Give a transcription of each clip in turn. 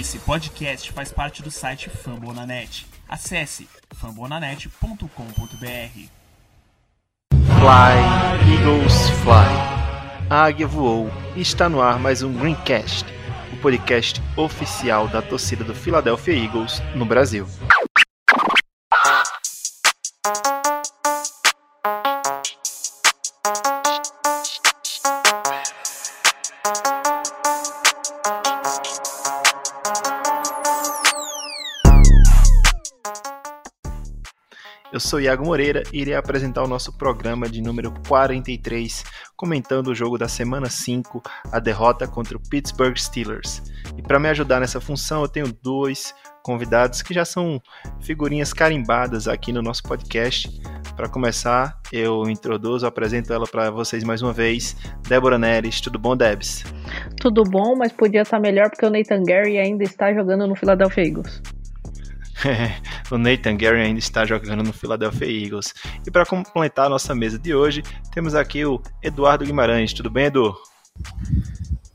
Esse podcast faz parte do site Fambonanet. Acesse fambonanet.com.br. Fly, Eagles Fly. A águia voou e está no ar mais um Greencast, o podcast oficial da torcida do Philadelphia Eagles no Brasil. Eu sou Iago Moreira e irei apresentar o nosso programa de número 43, comentando o jogo da semana 5, a derrota contra o Pittsburgh Steelers. E para me ajudar nessa função, eu tenho dois convidados que já são figurinhas carimbadas aqui no nosso podcast. Para começar, eu introduzo, apresento ela para vocês mais uma vez, Débora Neres. Tudo bom, Debs? Tudo bom, mas podia estar melhor porque o Nathan Gary ainda está jogando no Philadelphia Eagles. o Nathan Gary ainda está jogando no Philadelphia Eagles. E para completar a nossa mesa de hoje, temos aqui o Eduardo Guimarães. Tudo bem, Edu?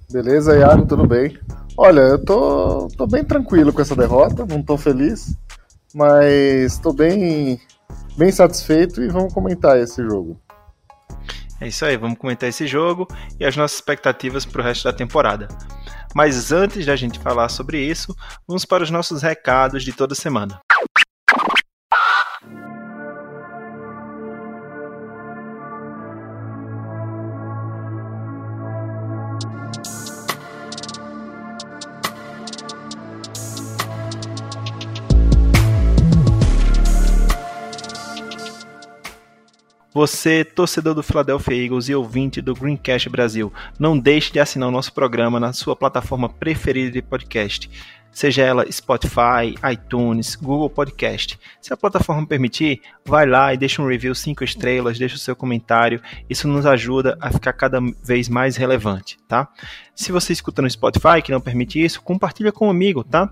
Beleza, Iago, tudo bem? Olha, eu tô, tô bem tranquilo com essa derrota, não tô feliz, mas tô bem, bem satisfeito e vamos comentar esse jogo. É isso aí, vamos comentar esse jogo e as nossas expectativas para o resto da temporada. Mas antes da gente falar sobre isso, vamos para os nossos recados de toda semana. Você, torcedor do Philadelphia Eagles e ouvinte do Greencast Brasil, não deixe de assinar o nosso programa na sua plataforma preferida de podcast seja ela Spotify, iTunes, Google Podcast. Se a plataforma permitir, vai lá e deixa um review 5 estrelas, deixa o seu comentário. Isso nos ajuda a ficar cada vez mais relevante, tá? Se você escuta no Spotify que não permite isso, compartilha com um amigo, tá?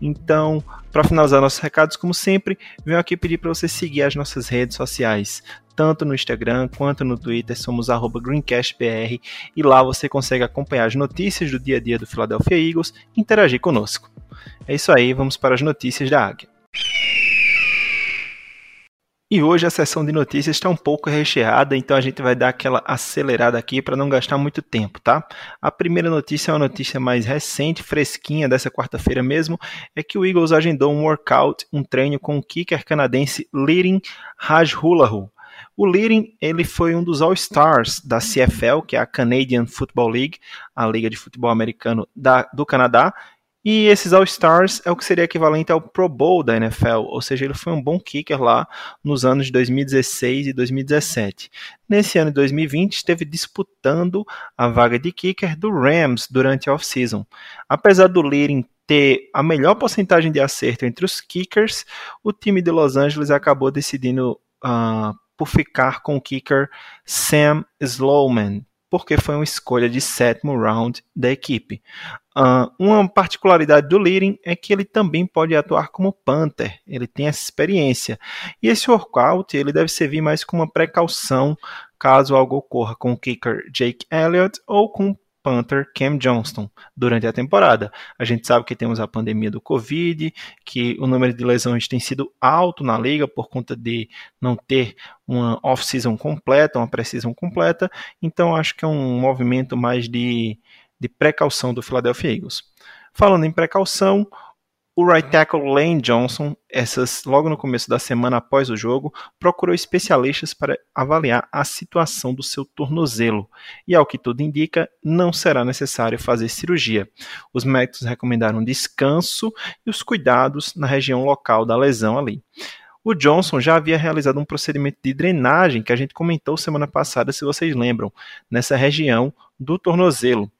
Então, para finalizar nossos recados, como sempre, venho aqui pedir para você seguir as nossas redes sociais, tanto no Instagram quanto no Twitter, somos GreencastBR, e lá você consegue acompanhar as notícias do dia a dia do Philadelphia Eagles e interagir conosco. É isso aí, vamos para as notícias da Águia. E hoje a sessão de notícias está um pouco recheada, então a gente vai dar aquela acelerada aqui para não gastar muito tempo, tá? A primeira notícia é uma notícia mais recente, fresquinha, dessa quarta-feira mesmo, é que o Eagles agendou um workout, um treino com o kicker canadense Lirin Rajhulahu. O Lirin, ele foi um dos All-Stars da CFL, que é a Canadian Football League, a liga de futebol americano da, do Canadá, e esses All-Stars é o que seria equivalente ao Pro Bowl da NFL, ou seja, ele foi um bom kicker lá nos anos de 2016 e 2017. Nesse ano de 2020, esteve disputando a vaga de kicker do Rams durante a off-season. Apesar do Lirin ter a melhor porcentagem de acerto entre os kickers, o time de Los Angeles acabou decidindo uh, por ficar com o kicker Sam Slowman, porque foi uma escolha de sétimo round da equipe. Uh, uma particularidade do Lirin é que ele também pode atuar como punter, ele tem essa experiência. E esse workout ele deve servir mais como uma precaução caso algo ocorra com o kicker Jake Elliott ou com Panther Cam Johnston durante a temporada. A gente sabe que temos a pandemia do Covid, que o número de lesões tem sido alto na liga por conta de não ter uma off-season completa, uma pré-season completa. Então acho que é um movimento mais de, de precaução do Philadelphia Eagles. Falando em precaução, o right tackle Lane Johnson, essas logo no começo da semana após o jogo, procurou especialistas para avaliar a situação do seu tornozelo. E ao que tudo indica, não será necessário fazer cirurgia. Os médicos recomendaram descanso e os cuidados na região local da lesão ali. O Johnson já havia realizado um procedimento de drenagem que a gente comentou semana passada, se vocês lembram, nessa região do tornozelo.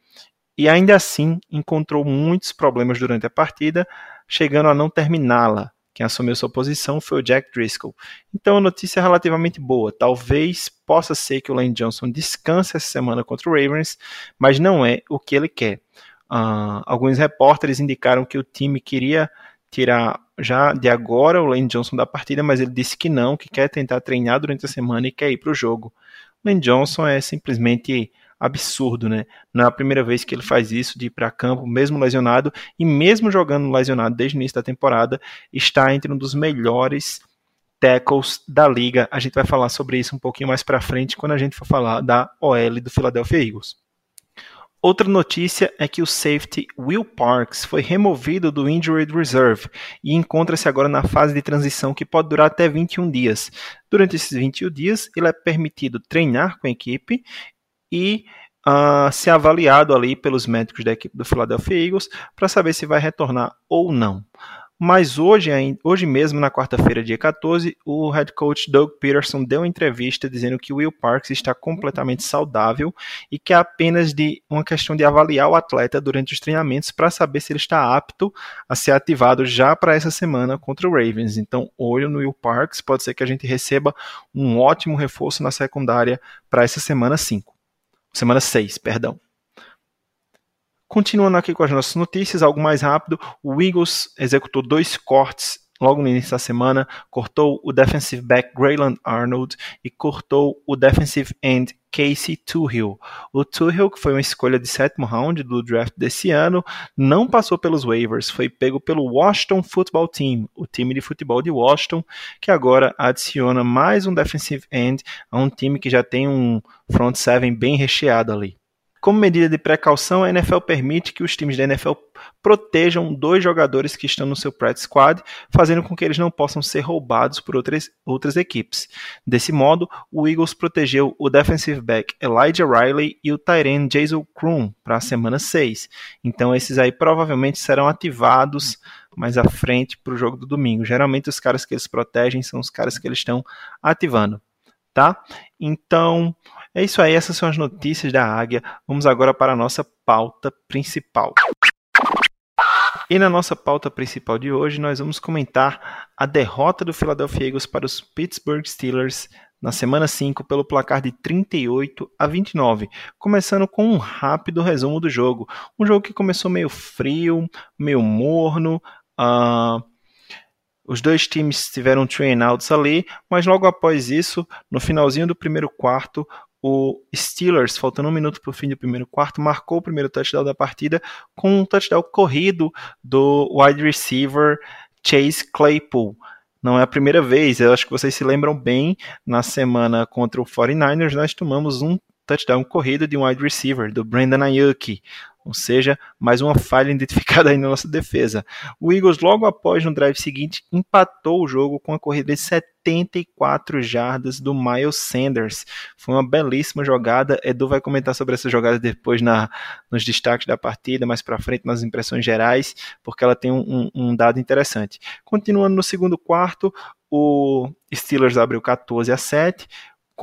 E ainda assim encontrou muitos problemas durante a partida, chegando a não terminá-la. Quem assumiu sua posição foi o Jack Driscoll. Então a notícia é relativamente boa. Talvez possa ser que o Lane Johnson descanse essa semana contra o Ravens, mas não é o que ele quer. Uh, alguns repórteres indicaram que o time queria tirar já de agora o Lane Johnson da partida, mas ele disse que não, que quer tentar treinar durante a semana e quer ir para o jogo. Lane Johnson é simplesmente absurdo, né? Não é a primeira vez que ele faz isso de ir para campo, mesmo lesionado, e mesmo jogando lesionado desde o início da temporada, está entre um dos melhores tackles da liga. A gente vai falar sobre isso um pouquinho mais para frente quando a gente for falar da OL do Philadelphia Eagles. Outra notícia é que o safety Will Parks foi removido do Injured Reserve e encontra-se agora na fase de transição que pode durar até 21 dias. Durante esses 21 dias, ele é permitido treinar com a equipe e uh, ser avaliado ali pelos médicos da equipe do Philadelphia Eagles para saber se vai retornar ou não. Mas hoje, hoje mesmo, na quarta-feira, dia 14, o head coach Doug Peterson deu uma entrevista dizendo que Will Parks está completamente saudável e que é apenas de uma questão de avaliar o atleta durante os treinamentos para saber se ele está apto a ser ativado já para essa semana contra o Ravens. Então, olho no Will Parks, pode ser que a gente receba um ótimo reforço na secundária para essa semana 5. Semana 6, perdão. Continuando aqui com as nossas notícias, algo mais rápido, o Eagles executou dois cortes logo no início da semana, cortou o defensive back Grayland Arnold e cortou o defensive end Casey Tuhill. O Tuhill, que foi uma escolha de sétimo round do draft desse ano, não passou pelos waivers, foi pego pelo Washington Football Team, o time de futebol de Washington, que agora adiciona mais um defensive end a um time que já tem um front seven bem recheado ali. Como medida de precaução, a NFL permite que os times da NFL protejam dois jogadores que estão no seu practice squad, fazendo com que eles não possam ser roubados por outras, outras equipes. Desse modo, o Eagles protegeu o defensive back Elijah Riley e o Tyren Jason Krum para a semana 6. Então esses aí provavelmente serão ativados mais à frente para o jogo do domingo. Geralmente os caras que eles protegem são os caras que eles estão ativando, tá? Então, é isso aí, essas são as notícias da Águia. Vamos agora para a nossa pauta principal. E na nossa pauta principal de hoje, nós vamos comentar a derrota do Philadelphia Eagles para os Pittsburgh Steelers na semana 5 pelo placar de 38 a 29, começando com um rápido resumo do jogo. Um jogo que começou meio frio, meio morno, uh, os dois times tiveram train-outs ali, mas logo após isso, no finalzinho do primeiro quarto, o Steelers, faltando um minuto para o fim do primeiro quarto, marcou o primeiro touchdown da partida com um touchdown corrido do wide receiver Chase Claypool. Não é a primeira vez, eu acho que vocês se lembram bem, na semana contra o 49ers nós tomamos um touchdown corrido de um wide receiver, do Brandon Ayuk. Ou seja, mais uma falha identificada aí na nossa defesa. O Eagles, logo após, no drive seguinte, empatou o jogo com a corrida de 74 jardas do Miles Sanders. Foi uma belíssima jogada. Edu vai comentar sobre essa jogada depois na, nos destaques da partida, mais para frente nas impressões gerais, porque ela tem um, um dado interessante. Continuando no segundo quarto, o Steelers abriu 14 a 7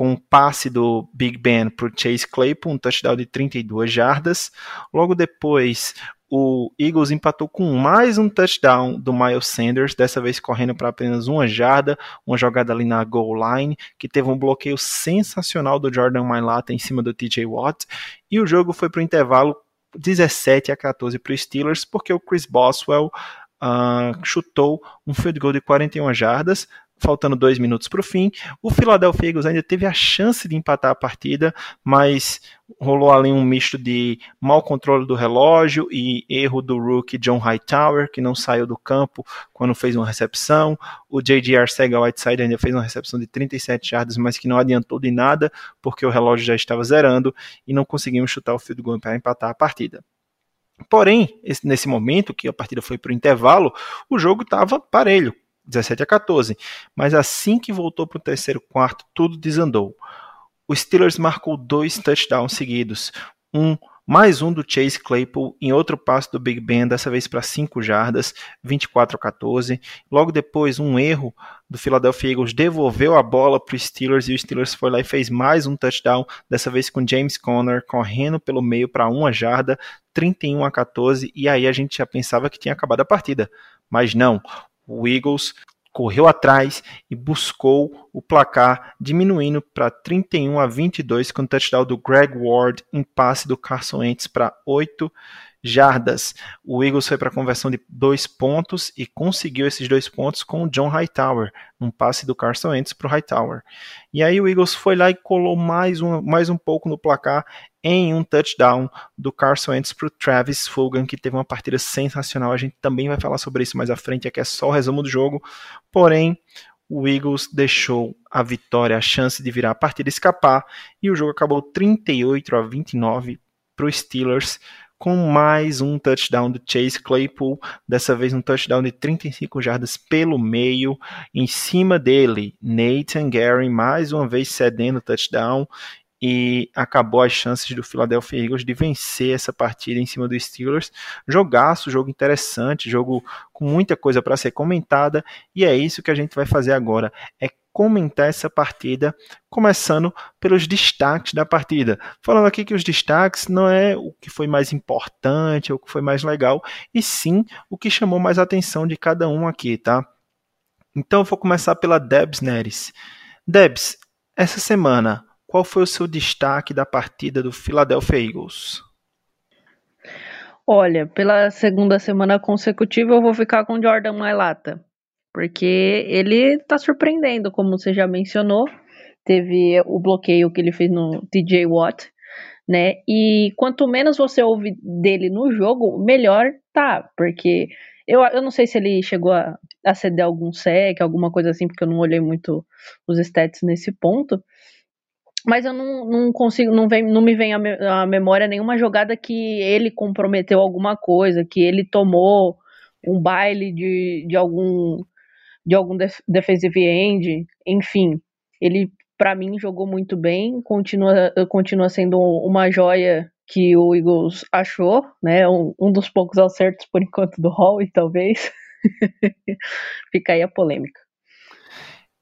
com um passe do Big Ben para Chase Claypool, um touchdown de 32 jardas. Logo depois, o Eagles empatou com mais um touchdown do Miles Sanders, dessa vez correndo para apenas uma jarda, uma jogada ali na goal line, que teve um bloqueio sensacional do Jordan Mailata em cima do TJ Watt, e o jogo foi para o intervalo 17 a 14 para os Steelers, porque o Chris Boswell uh, chutou um field goal de 41 jardas, faltando dois minutos para o fim. O Philadelphia Eagles ainda teve a chance de empatar a partida, mas rolou ali um misto de mau controle do relógio e erro do rookie John Hightower, que não saiu do campo quando fez uma recepção. O J.J. Arcega-Whiteside ainda fez uma recepção de 37 yardas, mas que não adiantou de nada, porque o relógio já estava zerando e não conseguimos chutar o field goal para empatar a partida. Porém, nesse momento que a partida foi para o intervalo, o jogo estava parelho, 17 a 14. Mas assim que voltou para o terceiro quarto, tudo desandou. O Steelers marcou dois touchdowns seguidos. Um mais um do Chase Claypool em outro passo do Big Ben, dessa vez para 5 jardas, 24 a 14. Logo depois, um erro do Philadelphia Eagles devolveu a bola para os Steelers e o Steelers foi lá e fez mais um touchdown, dessa vez com James Conner correndo pelo meio para uma jarda, 31 a 14. E aí a gente já pensava que tinha acabado a partida. Mas não, o Eagles correu atrás e buscou o placar, diminuindo para 31 a 22 com o touchdown do Greg Ward em passe do Carson Wentz para 8 jardas. O Eagles foi para a conversão de dois pontos e conseguiu esses dois pontos com o John Hightower, um passe do Carson Wentz para o Hightower. E aí o Eagles foi lá e colou mais um, mais um pouco no placar em um touchdown do Carson Wentz para o Travis Fulgham, que teve uma partida sensacional. A gente também vai falar sobre isso mais à frente, aqui é só o resumo do jogo. Porém, o Eagles deixou a vitória, a chance de virar a partida escapar, e o jogo acabou 38 a 29 para os Steelers, com mais um touchdown do Chase Claypool, dessa vez um touchdown de 35 jardas pelo meio, em cima dele, Nathan Gary mais uma vez cedendo touchdown, e acabou as chances do Philadelphia Eagles de vencer essa partida em cima dos Steelers. Jogaço, jogo interessante, jogo com muita coisa para ser comentada, e é isso que a gente vai fazer agora, é comentar essa partida, começando pelos destaques da partida. Falando aqui que os destaques não é o que foi mais importante, ou o que foi mais legal, e sim o que chamou mais atenção de cada um aqui, tá? Então eu vou começar pela Debs Neres. Debs, essa semana, qual foi o seu destaque da partida do Philadelphia Eagles? Olha, pela segunda semana consecutiva eu vou ficar com Jordan Mailata, porque ele tá surpreendendo, como você já mencionou. Teve o bloqueio que ele fez no TJ Watt, né? E quanto menos você ouve dele no jogo, melhor tá, porque eu, eu não sei se ele chegou a, a ceder algum sec, alguma coisa assim, porque eu não olhei muito os stats nesse ponto mas eu não, não consigo, não, vem, não me vem à memória nenhuma jogada que ele comprometeu alguma coisa, que ele tomou um baile de, de algum de algum def defensive end, enfim, ele para mim jogou muito bem, continua, continua sendo uma joia que o Eagles achou, né? Um, um dos poucos acertos por enquanto do Hall, e talvez fica aí a polêmica.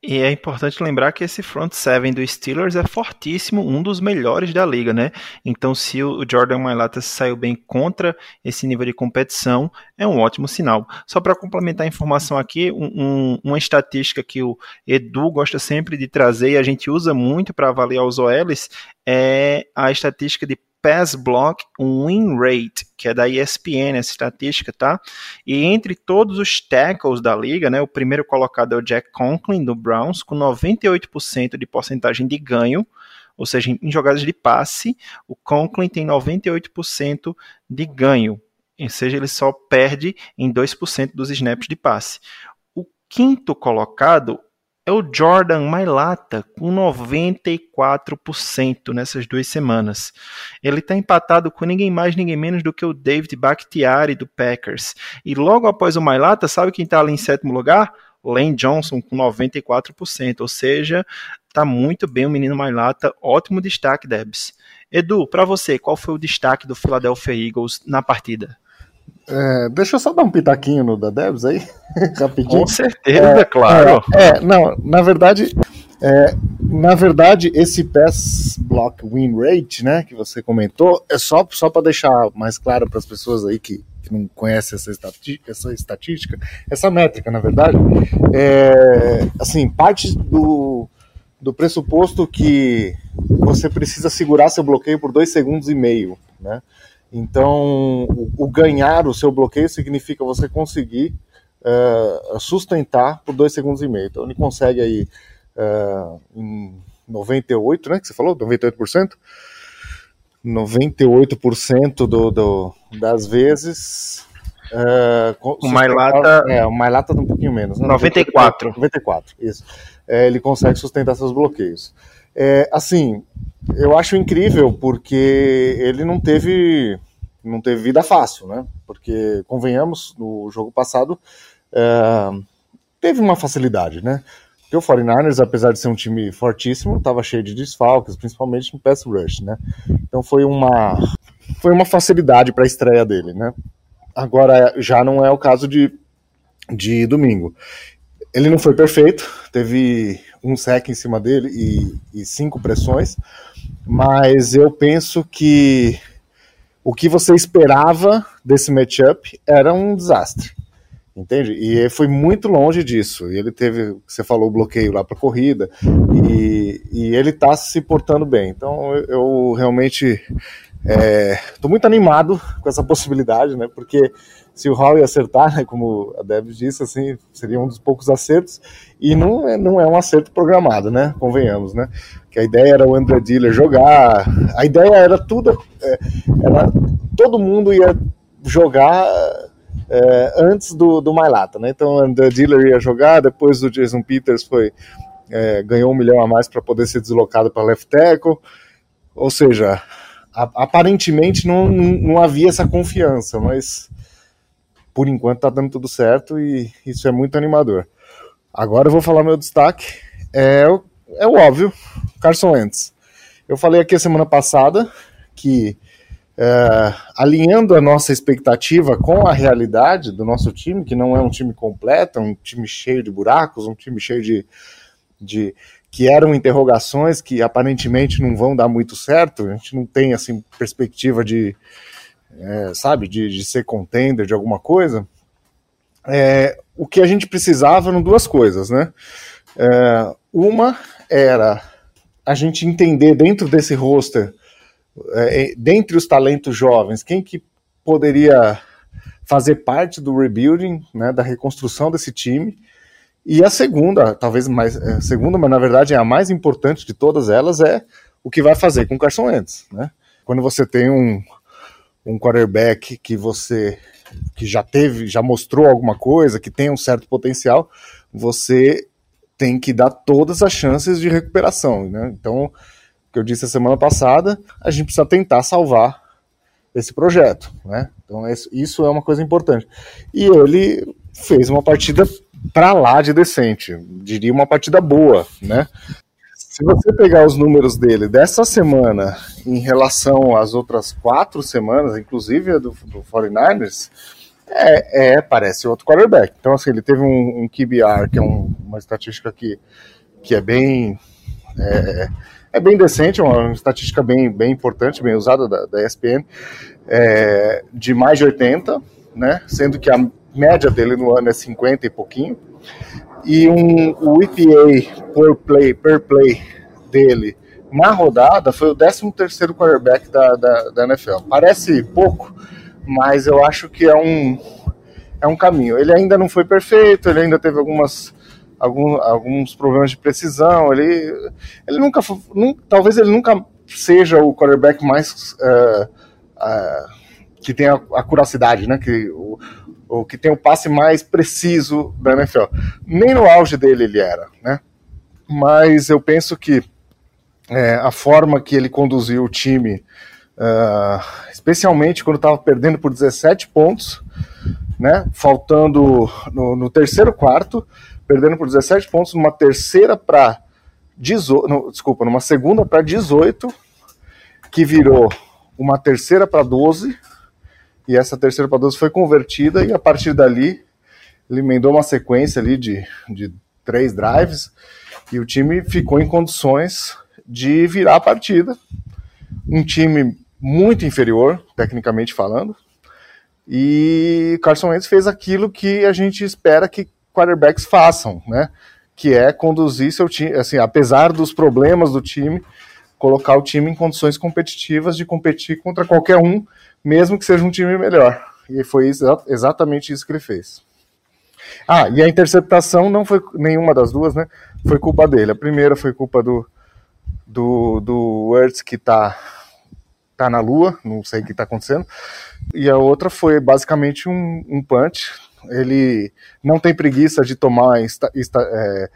E é importante lembrar que esse front seven do Steelers é fortíssimo, um dos melhores da liga, né? Então, se o Jordan Mailata saiu bem contra esse nível de competição, é um ótimo sinal. Só para complementar a informação aqui, um, um, uma estatística que o Edu gosta sempre de trazer e a gente usa muito para avaliar os OLs é a estatística de Pass Block Win Rate, que é da ESPN, essa estatística, tá? E entre todos os tackles da liga, né, o primeiro colocado é o Jack Conklin, do Browns, com 98% de porcentagem de ganho, ou seja, em jogadas de passe, o Conklin tem 98% de ganho, ou seja, ele só perde em 2% dos snaps de passe. O quinto colocado é o Jordan Mailata, com 94% nessas duas semanas. Ele está empatado com ninguém mais, ninguém menos do que o David Bakhtiari do Packers. E logo após o Mailata, sabe quem está ali em sétimo lugar? Lane Johnson com 94%, ou seja, está muito bem o menino Mailata, ótimo destaque, Debs. Edu, para você, qual foi o destaque do Philadelphia Eagles na partida? É, deixa eu só dar um pitaquinho no da Debs aí, rapidinho. Com certeza, é, claro. É, é, não, na verdade, é, na verdade, esse pass block win rate, né, que você comentou, é só, só para deixar mais claro para as pessoas aí que, que não conhecem essa, estati essa estatística, essa métrica, na verdade, é, assim, parte do, do pressuposto que você precisa segurar seu bloqueio por dois segundos e meio, né? Então, o, ganhar o seu bloqueio significa você conseguir uh, sustentar por dois segundos e meio. Então, ele consegue aí uh, em 98, né? Que você falou? 98%? 98% do, do, das vezes. Uh, o Mailata. É, o Mailata um pouquinho menos. Né? 94. 94, isso. É, ele consegue sustentar seus bloqueios. É, assim, eu acho incrível porque ele não teve não teve vida fácil, né? Porque convenhamos, no jogo passado é, teve uma facilidade, né? Porque o 49ers, apesar de ser um time fortíssimo, estava cheio de desfalques, principalmente no pass rush, né? Então foi uma foi uma facilidade para a estreia dele, né? Agora já não é o caso de, de domingo. Ele não foi perfeito, teve um sec em cima dele e, e cinco pressões, mas eu penso que o que você esperava desse matchup era um desastre. Entende? E foi muito longe disso. E ele teve, você falou, bloqueio lá para corrida. E, e ele está se portando bem. Então eu, eu realmente estou é, muito animado com essa possibilidade, né? Porque se o ia acertar, né, como a Deb disse, assim, seria um dos poucos acertos, e não é, não é um acerto programado, né, convenhamos, né, que a ideia era o André Diller jogar, a ideia era tudo, é, era, todo mundo ia jogar é, antes do, do Mailata, né, então o André Diller ia jogar, depois o Jason Peters foi, é, ganhou um milhão a mais para poder ser deslocado para left tackle, ou seja, aparentemente não, não havia essa confiança, mas por enquanto está dando tudo certo e isso é muito animador. Agora eu vou falar meu destaque, é, é o óbvio, Carson Wentz. Eu falei aqui a semana passada que é, alinhando a nossa expectativa com a realidade do nosso time, que não é um time completo, é um time cheio de buracos, um time cheio de, de que eram interrogações que aparentemente não vão dar muito certo. A gente não tem assim perspectiva de é, sabe, de, de, ser contender de alguma coisa, é, o que a gente precisava eram duas coisas, né? É, uma era a gente entender dentro desse roster, é, dentre os talentos jovens, quem que poderia fazer parte do rebuilding, né, da reconstrução desse time. E a segunda, talvez mais, a é, segunda, mas na verdade é a mais importante de todas elas, é o que vai fazer com o Carson Wentz, né? Quando você tem um, um quarterback que você que já teve, já mostrou alguma coisa, que tem um certo potencial, você tem que dar todas as chances de recuperação, né? Então, o que eu disse a semana passada, a gente precisa tentar salvar esse projeto, né? Então, isso é uma coisa importante. E ele fez uma partida para lá de decente, diria uma partida boa, né? Se você pegar os números dele dessa semana em relação às outras quatro semanas, inclusive a do, do 49ers, é, é, parece outro quarterback. Então, assim, ele teve um, um QBR, que é um, uma estatística que, que é bem. É, é bem decente, uma estatística bem, bem importante, bem usada da, da ESPN, é, de mais de 80, né? Sendo que a média dele no ano é 50 e pouquinho e um, o EPA por play, per play dele na rodada foi o 13 terceiro quarterback da, da, da, NFL. Parece pouco, mas eu acho que é um, é um caminho. Ele ainda não foi perfeito, ele ainda teve algumas, algum, alguns problemas de precisão, ele, ele nunca, nunca talvez ele nunca seja o quarterback mais... Uh, uh, que tem a, a curacidade, né? Que o, o que tem o passe mais preciso da NFL. Nem no auge dele ele era, né? Mas eu penso que é, a forma que ele conduziu o time, uh, especialmente quando estava perdendo por 17 pontos, né? Faltando no, no, terceiro quarto, perdendo por 17 pontos, numa terceira para 18, desculpa, numa segunda para 18, que virou uma terceira para 12 e essa terceira para 12 foi convertida e a partir dali ele emendou uma sequência ali de, de três drives e o time ficou em condições de virar a partida. Um time muito inferior, tecnicamente falando, e Carson Wentz fez aquilo que a gente espera que quarterbacks façam, né? Que é conduzir seu time, assim, apesar dos problemas do time, colocar o time em condições competitivas de competir contra qualquer um mesmo que seja um time melhor. E foi exa exatamente isso que ele fez. Ah, e a interceptação não foi nenhuma das duas, né? Foi culpa dele. A primeira foi culpa do do, do Ertz que tá tá na lua, não sei o que está acontecendo. E a outra foi basicamente um, um punch. Ele não tem preguiça de tomar esta, esta, é,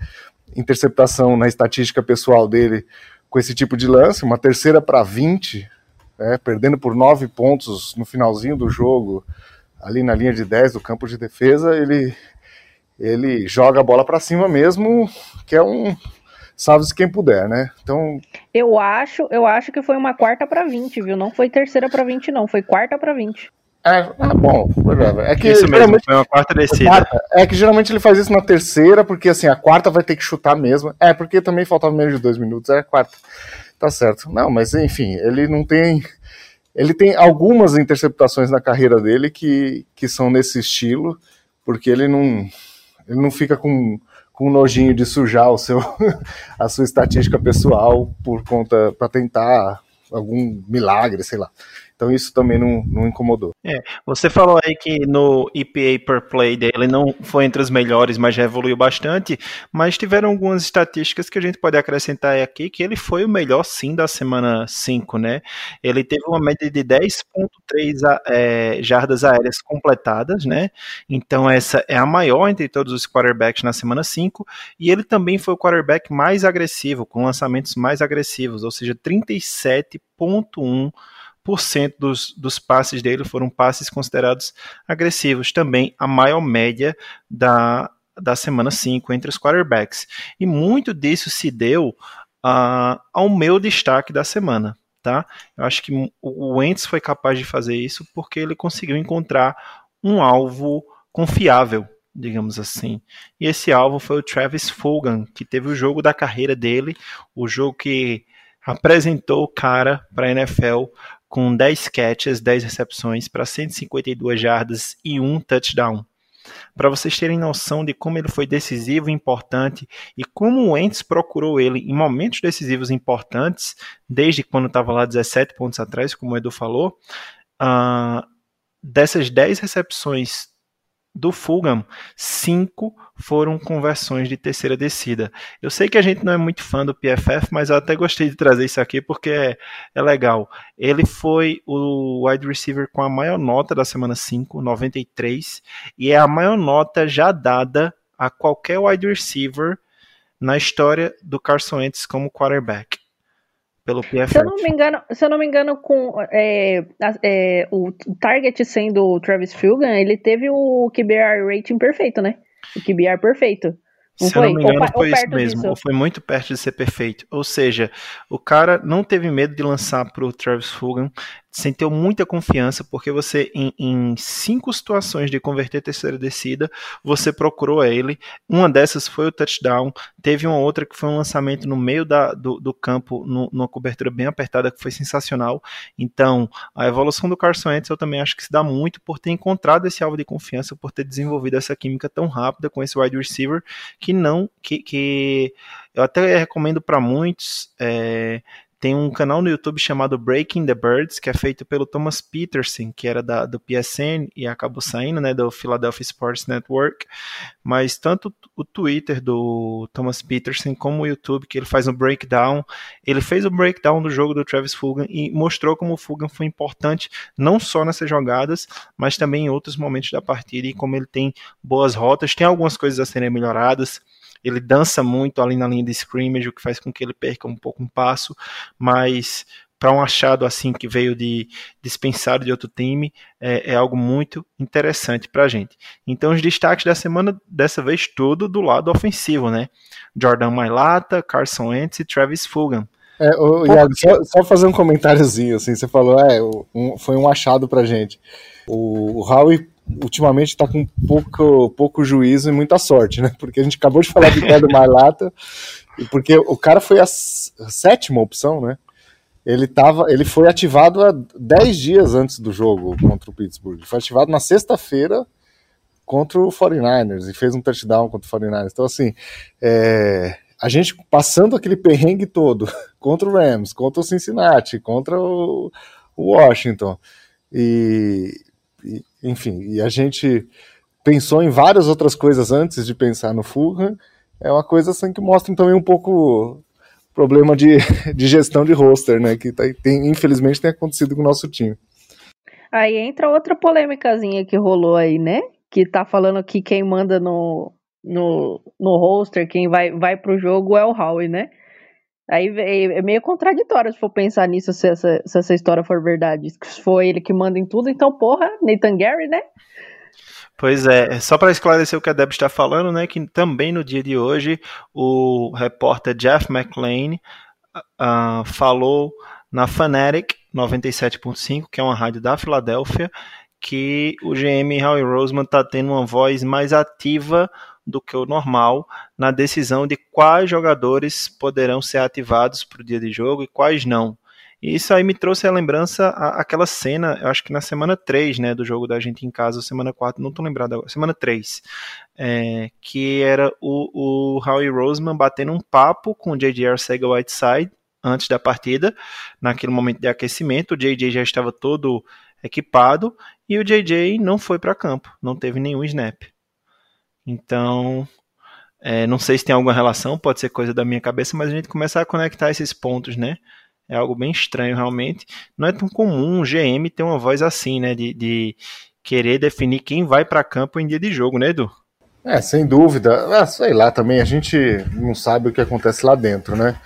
interceptação na estatística pessoal dele com esse tipo de lance. Uma terceira para 20 né, perdendo por nove pontos no finalzinho do jogo, ali na linha de 10 do campo de defesa, ele, ele joga a bola para cima mesmo, que é um salve-se quem puder, né? Então, eu acho, eu acho que foi uma quarta para 20, viu? Não foi terceira para 20 não, foi quarta para 20. É, ah, bom, é que isso mesmo, foi uma quarta descida. É que geralmente ele faz isso na terceira, porque assim, a quarta vai ter que chutar mesmo. É, porque também faltava menos de dois minutos, é a quarta. Tá certo. Não, mas enfim, ele não tem. Ele tem algumas interceptações na carreira dele que, que são nesse estilo, porque ele não, ele não fica com, com nojinho de sujar o seu, a sua estatística pessoal por conta para tentar algum milagre, sei lá. Então isso também não, não incomodou. É, você falou aí que no EPA per play dele não foi entre os melhores, mas já evoluiu bastante. Mas tiveram algumas estatísticas que a gente pode acrescentar aqui que ele foi o melhor sim da semana 5, né? Ele teve uma média de 10,3 é, jardas aéreas completadas, né? Então essa é a maior entre todos os quarterbacks na semana 5. E ele também foi o quarterback mais agressivo, com lançamentos mais agressivos, ou seja, 37,1 dos, dos passes dele foram passes considerados agressivos. Também a maior média da, da semana 5 entre os quarterbacks. E muito disso se deu uh, ao meu destaque da semana. Tá? Eu acho que o Wentz foi capaz de fazer isso porque ele conseguiu encontrar um alvo confiável, digamos assim. E esse alvo foi o Travis Fulgham, que teve o jogo da carreira dele, o jogo que apresentou o cara para a NFL com 10 catches, 10 recepções para 152 jardas e um touchdown. Para vocês terem noção de como ele foi decisivo e importante e como o Wentz procurou ele em momentos decisivos importantes, desde quando estava lá 17 pontos atrás, como o Edu falou, uh, dessas 10 recepções do Fulham, cinco foram conversões de terceira descida. Eu sei que a gente não é muito fã do PFF, mas eu até gostei de trazer isso aqui porque é, é legal. Ele foi o wide receiver com a maior nota da semana 5, 93, e é a maior nota já dada a qualquer wide receiver na história do Carson Wentz como quarterback pelo PFF. Se eu não me engano, se eu não me engano com é, é, o target sendo o Travis Fulgham, ele teve o QBR rating perfeito, né? O QBR perfeito. Não Se foi? eu não me engano, ou, foi ou isso mesmo. Disso. Ou foi muito perto de ser perfeito. Ou seja, o cara não teve medo de lançar para o Travis Fulgham sentiu muita confiança, porque você, em, em, cinco situações de converter terceira descida, você procurou ele. Uma dessas foi o touchdown, teve uma outra que foi um lançamento no meio da, do, do campo, no, numa cobertura bem apertada, que foi sensacional. Então, a evolução do Carson Wentz eu também acho que se dá muito por ter encontrado esse alvo de confiança, por ter desenvolvido essa química tão rápida com esse wide receiver, que não, que, que eu até recomendo para muitos. É, tem um canal no YouTube chamado Breaking the Birds, que é feito pelo Thomas Peterson, que era da, do PSN e acabou saindo, né, do Philadelphia Sports Network. Mas tanto o Twitter do Thomas Peterson como o YouTube, que ele faz um breakdown, ele fez o breakdown do jogo do Travis Fulgham e mostrou como o Fulgham foi importante não só nessas jogadas, mas também em outros momentos da partida e como ele tem boas rotas. Tem algumas coisas a serem melhoradas ele dança muito ali na linha de scrimmage, o que faz com que ele perca um pouco um passo, mas para um achado assim que veio de dispensado de outro time, é, é algo muito interessante para a gente. Então, os destaques da semana, dessa vez, todo do lado ofensivo, né? Jordan Mailata, Carson Wentz e Travis Fulgham. É, o, Iago, só, só, fazer um comentáriozinho, assim, você falou, é, um, foi um achado pra gente. O, o Howie ultimamente está com pouco, pouco juízo e muita sorte, né? Porque a gente acabou de falar de do Marlata, porque o cara foi a, a sétima opção, né? Ele, tava, ele foi ativado há 10 dias antes do jogo contra o Pittsburgh. Ele foi ativado na sexta-feira contra o 49ers e fez um touchdown contra o 49ers. Então, assim, é, a gente passando aquele perrengue todo contra o Rams, contra o Cincinnati, contra o, o Washington. E e, enfim, e a gente pensou em várias outras coisas antes de pensar no Fulham. É uma coisa assim que mostra também um pouco problema de, de gestão de roster, né? Que tá, tem, infelizmente tem acontecido com o nosso time. Aí entra outra polêmicazinha que rolou aí, né? Que tá falando que quem manda no, no, no roster, quem vai, vai pro jogo é o Howie, né? Aí é meio contraditório se for pensar nisso, se essa, se essa história for verdade. Se for ele que manda em tudo, então, porra, Nathan Gary, né? Pois é, só para esclarecer o que a Deb está falando, né, que também no dia de hoje o repórter Jeff McLean uh, falou na Fanatic 97.5, que é uma rádio da Filadélfia, que o GM Howie Roseman está tendo uma voz mais ativa do que o normal na decisão de quais jogadores poderão ser ativados para o dia de jogo e quais não. E isso aí me trouxe a lembrança aquela cena, eu acho que na semana 3, né, do jogo da gente em casa, semana 4, não estou lembrado agora, semana 3, é, que era o, o Howie Roseman batendo um papo com o J.J. Arcega Whiteside, antes da partida, naquele momento de aquecimento. O JJ já estava todo equipado e o JJ não foi para campo, não teve nenhum snap. Então, é, não sei se tem alguma relação, pode ser coisa da minha cabeça, mas a gente começa a conectar esses pontos, né? É algo bem estranho, realmente. Não é tão comum um GM ter uma voz assim, né? De, de querer definir quem vai para campo em dia de jogo, né, Edu? É, sem dúvida. Ah, sei lá, também a gente não sabe o que acontece lá dentro, né?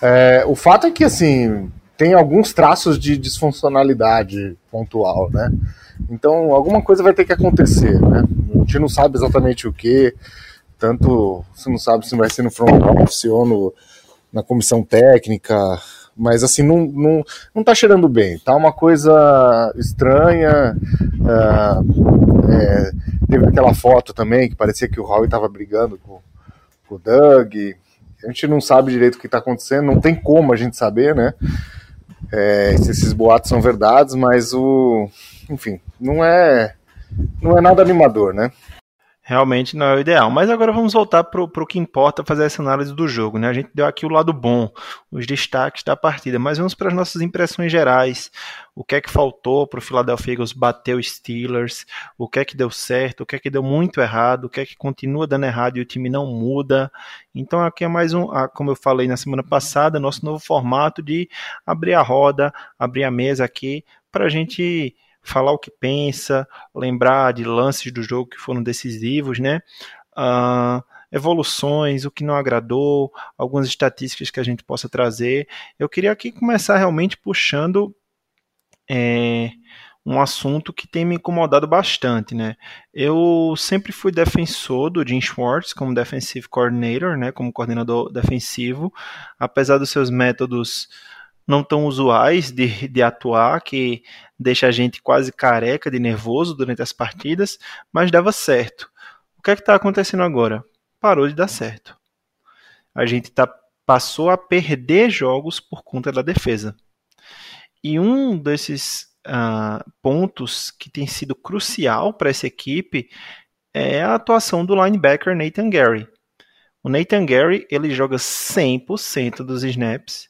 É, o fato é que, assim, tem alguns traços de disfuncionalidade pontual, né? Então, alguma coisa vai ter que acontecer, né? Gente não sabe exatamente o que, tanto você não sabe se vai ser no front office ou no, na comissão técnica, mas assim, não, não, não tá cheirando bem, tá uma coisa estranha. Uh, é, teve aquela foto também que parecia que o Howie tava brigando com, com o Doug. A gente não sabe direito o que está acontecendo, não tem como a gente saber, né? É, se esses boatos são verdades, mas o. Enfim, não é. Não é nada animador, né? realmente não é o ideal. Mas agora vamos voltar para o que importa fazer essa análise do jogo. Né? A gente deu aqui o lado bom, os destaques da partida, mas vamos para as nossas impressões gerais. O que é que faltou para o Philadelphia Eagles bater os Steelers? O que é que deu certo? O que é que deu muito errado? O que é que continua dando errado e o time não muda? Então aqui é mais um, como eu falei na semana passada, nosso novo formato de abrir a roda, abrir a mesa aqui para a gente falar o que pensa, lembrar de lances do jogo que foram decisivos, né? Uh, evoluções, o que não agradou, algumas estatísticas que a gente possa trazer. Eu queria aqui começar realmente puxando é, um assunto que tem me incomodado bastante, né? Eu sempre fui defensor do Jim Schwartz como defensive coordinator, né? Como coordenador defensivo, apesar dos seus métodos não tão usuais de, de atuar, que deixa a gente quase careca de nervoso durante as partidas, mas dava certo. O que é que está acontecendo agora? Parou de dar certo. A gente tá, passou a perder jogos por conta da defesa. E um desses uh, pontos que tem sido crucial para essa equipe é a atuação do linebacker Nathan Gary. O Nathan Gary ele joga 100% dos snaps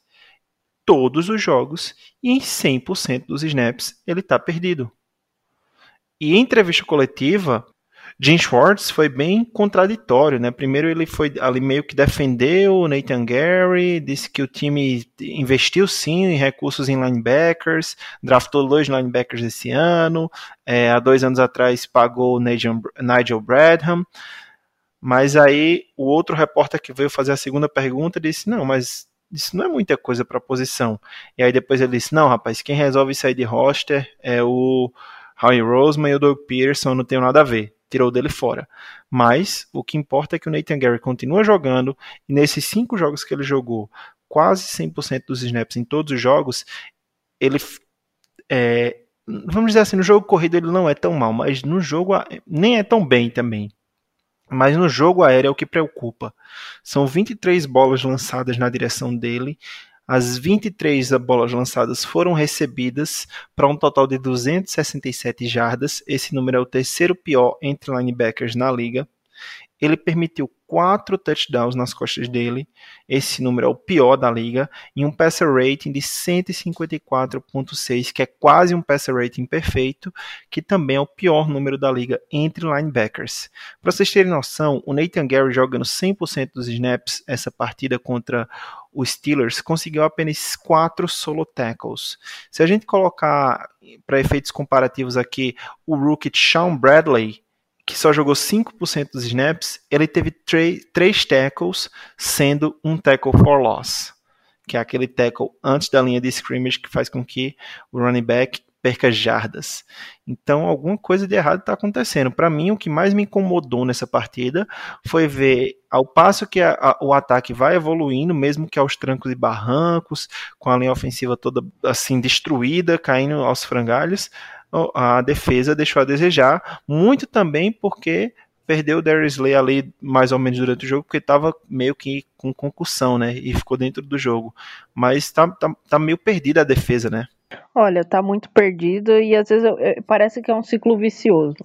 todos os jogos e em 100% dos snaps ele está perdido. E em entrevista coletiva, Jim Schwartz foi bem contraditório, né? Primeiro ele foi ali meio que defendeu o Nathan Gary, disse que o time investiu sim em recursos em linebackers, draftou dois linebackers esse ano, é, há dois anos atrás pagou o Nigel, Bradham, mas aí o outro repórter que veio fazer a segunda pergunta disse, não, mas isso não é muita coisa para posição. E aí depois ele disse: Não, rapaz, quem resolve sair de roster é o Howie Roseman e o Doug Peterson, não tenho nada a ver. Tirou dele fora. Mas o que importa é que o Nathan Gary continua jogando, e nesses cinco jogos que ele jogou, quase 100% dos snaps em todos os jogos, ele. É, vamos dizer assim, no jogo corrido ele não é tão mal, mas no jogo nem é tão bem também. Mas no jogo aéreo é o que preocupa. São 23 bolas lançadas na direção dele. As 23 bolas lançadas foram recebidas para um total de 267 jardas. Esse número é o terceiro pior entre linebackers na liga. Ele permitiu quatro touchdowns nas costas dele. Esse número é o pior da liga. E um passer rating de 154.6, que é quase um passer rating perfeito, que também é o pior número da liga entre linebackers. Para vocês terem noção, o Nathan Gary jogando 100% dos snaps essa partida contra os Steelers conseguiu apenas quatro solo tackles. Se a gente colocar para efeitos comparativos aqui o rookie Sean Bradley, que só jogou 5% dos snaps, ele teve três tackles, sendo um tackle for loss, que é aquele tackle antes da linha de scrimmage que faz com que o running back perca jardas. Então, alguma coisa de errado está acontecendo. Para mim, o que mais me incomodou nessa partida foi ver, ao passo que a, a, o ataque vai evoluindo, mesmo que aos trancos e barrancos, com a linha ofensiva toda assim destruída, caindo aos frangalhos, a defesa deixou a desejar, muito também porque perdeu o Darius Slay ali mais ou menos durante o jogo, porque estava meio que com concussão, né? E ficou dentro do jogo. Mas tá, tá, tá meio perdida a defesa, né? Olha, tá muito perdido e às vezes eu, eu, parece que é um ciclo vicioso.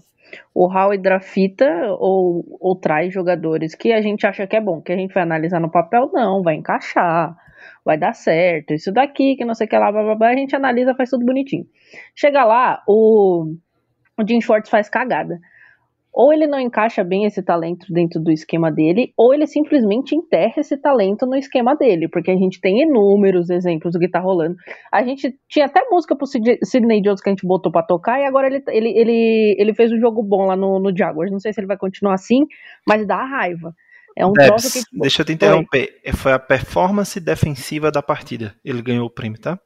o Howie drafta ou, ou traz jogadores que a gente acha que é bom, que a gente vai analisar no papel, não, vai encaixar, vai dar certo, isso daqui, que não sei o que lá, blá, blá, blá, a gente analisa, faz tudo bonitinho. Chega lá, o, o Jim Schwartz faz cagada ou ele não encaixa bem esse talento dentro do esquema dele, ou ele simplesmente enterra esse talento no esquema dele, porque a gente tem inúmeros exemplos do que tá rolando. A gente tinha até música pro Sidney Jones que a gente botou para tocar, e agora ele, ele, ele, ele fez um jogo bom lá no, no Jaguars. Não sei se ele vai continuar assim, mas dá raiva. É um Debs, que. Deixa eu te interromper. Foi. Foi a performance defensiva da partida. Ele ganhou o prêmio, tá?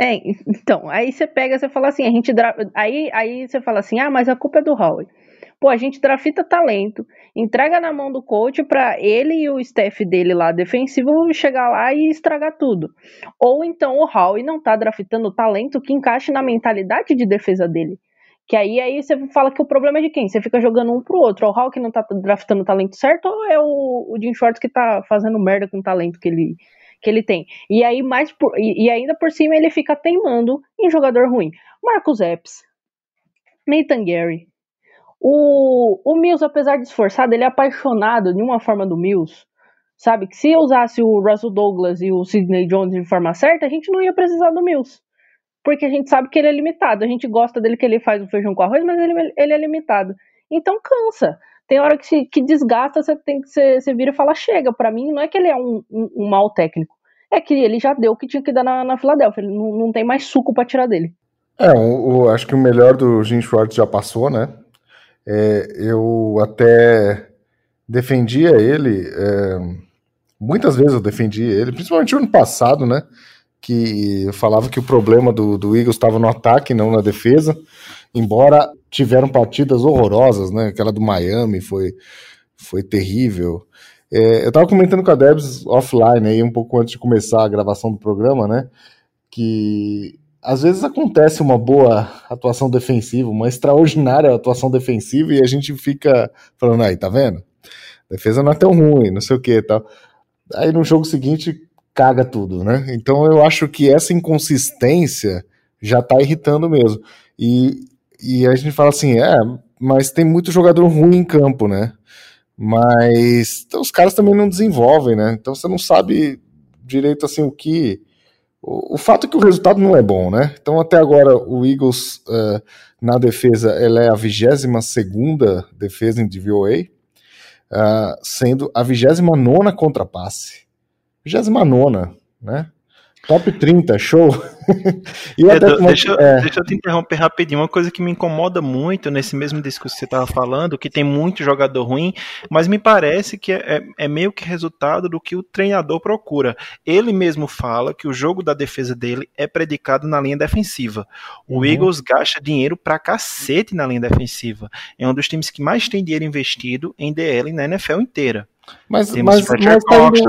É, então, aí você pega, você fala assim, a gente. Aí, aí você fala assim, ah, mas a culpa é do Howie. Pô, a gente drafta talento, entrega na mão do coach para ele e o staff dele lá defensivo chegar lá e estragar tudo. Ou então o Howie não tá draftando talento que encaixe na mentalidade de defesa dele. Que aí, aí você fala que o problema é de quem? Você fica jogando um pro outro. O Hawk não tá draftando talento certo ou é o, o Jim Shorts que tá fazendo merda com o talento que ele, que ele tem? E aí mais por, e, e ainda por cima ele fica teimando em jogador ruim. Marcos Epps, Nathan Gary, o, o Mills, apesar de esforçado, ele é apaixonado de uma forma do Mills. Sabe? Que se usasse o Russell Douglas e o Sidney Jones de forma certa, a gente não ia precisar do Mills. Porque a gente sabe que ele é limitado. A gente gosta dele que ele faz o feijão com arroz, mas ele, ele é limitado. Então cansa. Tem hora que, se, que desgasta, você tem que você, você vira e fala, chega. Para mim, não é que ele é um, um, um mau técnico. É que ele já deu o que tinha que dar na, na Filadélfia. Ele não, não tem mais suco para tirar dele. É, o, o, acho que o melhor do Jim Schwartz já passou, né? É, eu até defendia ele, é, muitas vezes eu defendi ele, principalmente no ano passado, né? Que falava que o problema do, do Eagles estava no ataque, não na defesa, embora tiveram partidas horrorosas, né? Aquela do Miami foi, foi terrível. É, eu estava comentando com a Debs offline aí, um pouco antes de começar a gravação do programa, né? Que às vezes acontece uma boa atuação defensiva, uma extraordinária atuação defensiva e a gente fica falando, aí, tá vendo? A defesa não é tão ruim, não sei o que tal. Aí no jogo seguinte caga tudo, né? Então eu acho que essa inconsistência já tá irritando mesmo. E, e a gente fala assim, é, mas tem muito jogador ruim em campo, né? Mas então, os caras também não desenvolvem, né? Então você não sabe direito assim o que o, o, fato é que o resultado não é bom, né? Então, até agora, o Eagles uh, na defesa ela é a 22 defesa em DVOA, uh, sendo a 29 contra passe. 29, né? Top 30, show. é, deixa, é... deixa, eu te interromper rapidinho. Uma coisa que me incomoda muito nesse mesmo discurso que você estava falando, que tem muito jogador ruim, mas me parece que é, é, é, meio que resultado do que o treinador procura. Ele mesmo fala que o jogo da defesa dele é predicado na linha defensiva. O uhum. Eagles gasta dinheiro pra cacete na linha defensiva. É um dos times que mais tem dinheiro investido em DL na NFL inteira. Mas, mas, mas, tá indo...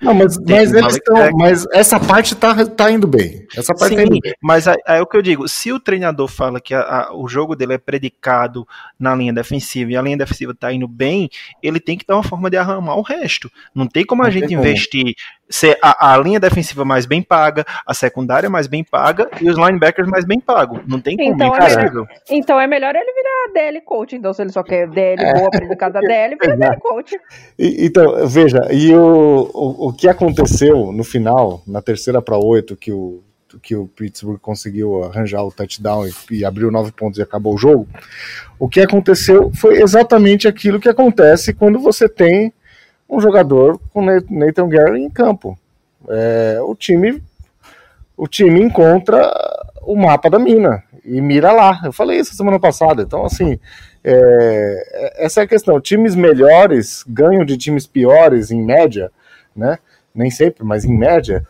Não, mas, mas eles estão. Mas essa parte tá, tá indo bem. Essa parte Sim, tá indo bem. Mas é, é o que eu digo: se o treinador fala que a, a, o jogo dele é predicado na linha defensiva e a linha defensiva tá indo bem, ele tem que dar uma forma de arrumar o resto. Não tem como a Não gente investir ser a, a, linha defensiva mais bem paga, a secundária mais bem paga e os linebackers mais bem pagos. Não tem como, então, é melhor, então é melhor ele virar DL coach. Então, se ele só quer DL é. boa predicada DL, vira DL coach. Então, veja, e o, o, o que aconteceu no final, na terceira para oito, que o, que o Pittsburgh conseguiu arranjar o touchdown e, e abriu nove pontos e acabou o jogo. O que aconteceu foi exatamente aquilo que acontece quando você tem um jogador com Nathan Gary em campo. É, o time o time encontra o mapa da mina e mira lá. Eu falei isso semana passada. Então, assim, é, essa é a questão. Times melhores ganham de times piores, em média, né? Nem sempre, mas em média,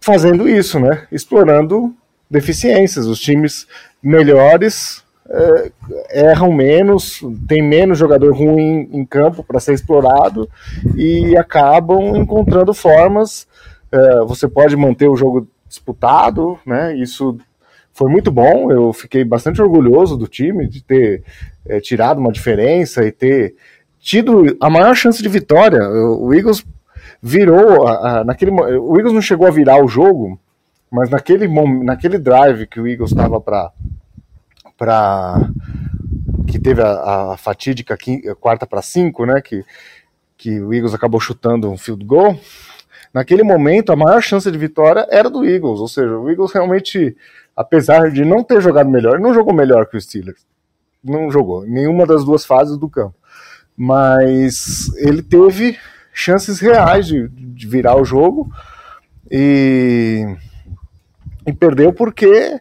fazendo isso, né? Explorando deficiências. Os times melhores é, erram menos, tem menos jogador ruim em campo para ser explorado e acabam encontrando formas. É, você pode manter o jogo disputado, né? Isso foi muito bom. Eu fiquei bastante orgulhoso do time de ter é, tirado uma diferença e ter tido a maior chance de vitória. O Eagles virou a, a, naquele o Eagles não chegou a virar o jogo, mas naquele naquele drive que o Eagles estava para para que teve a, a fatídica quinta, quarta para cinco, né? Que, que o Eagles acabou chutando um field goal. Naquele momento, a maior chance de vitória era do Eagles, ou seja, o Eagles realmente, apesar de não ter jogado melhor, não jogou melhor que o Steelers. Não jogou, nenhuma das duas fases do campo. Mas ele teve chances reais de, de virar o jogo e, e perdeu porque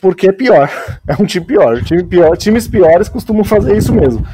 porque é pior. É um time pior. Time pior. Times piores costumam fazer isso mesmo.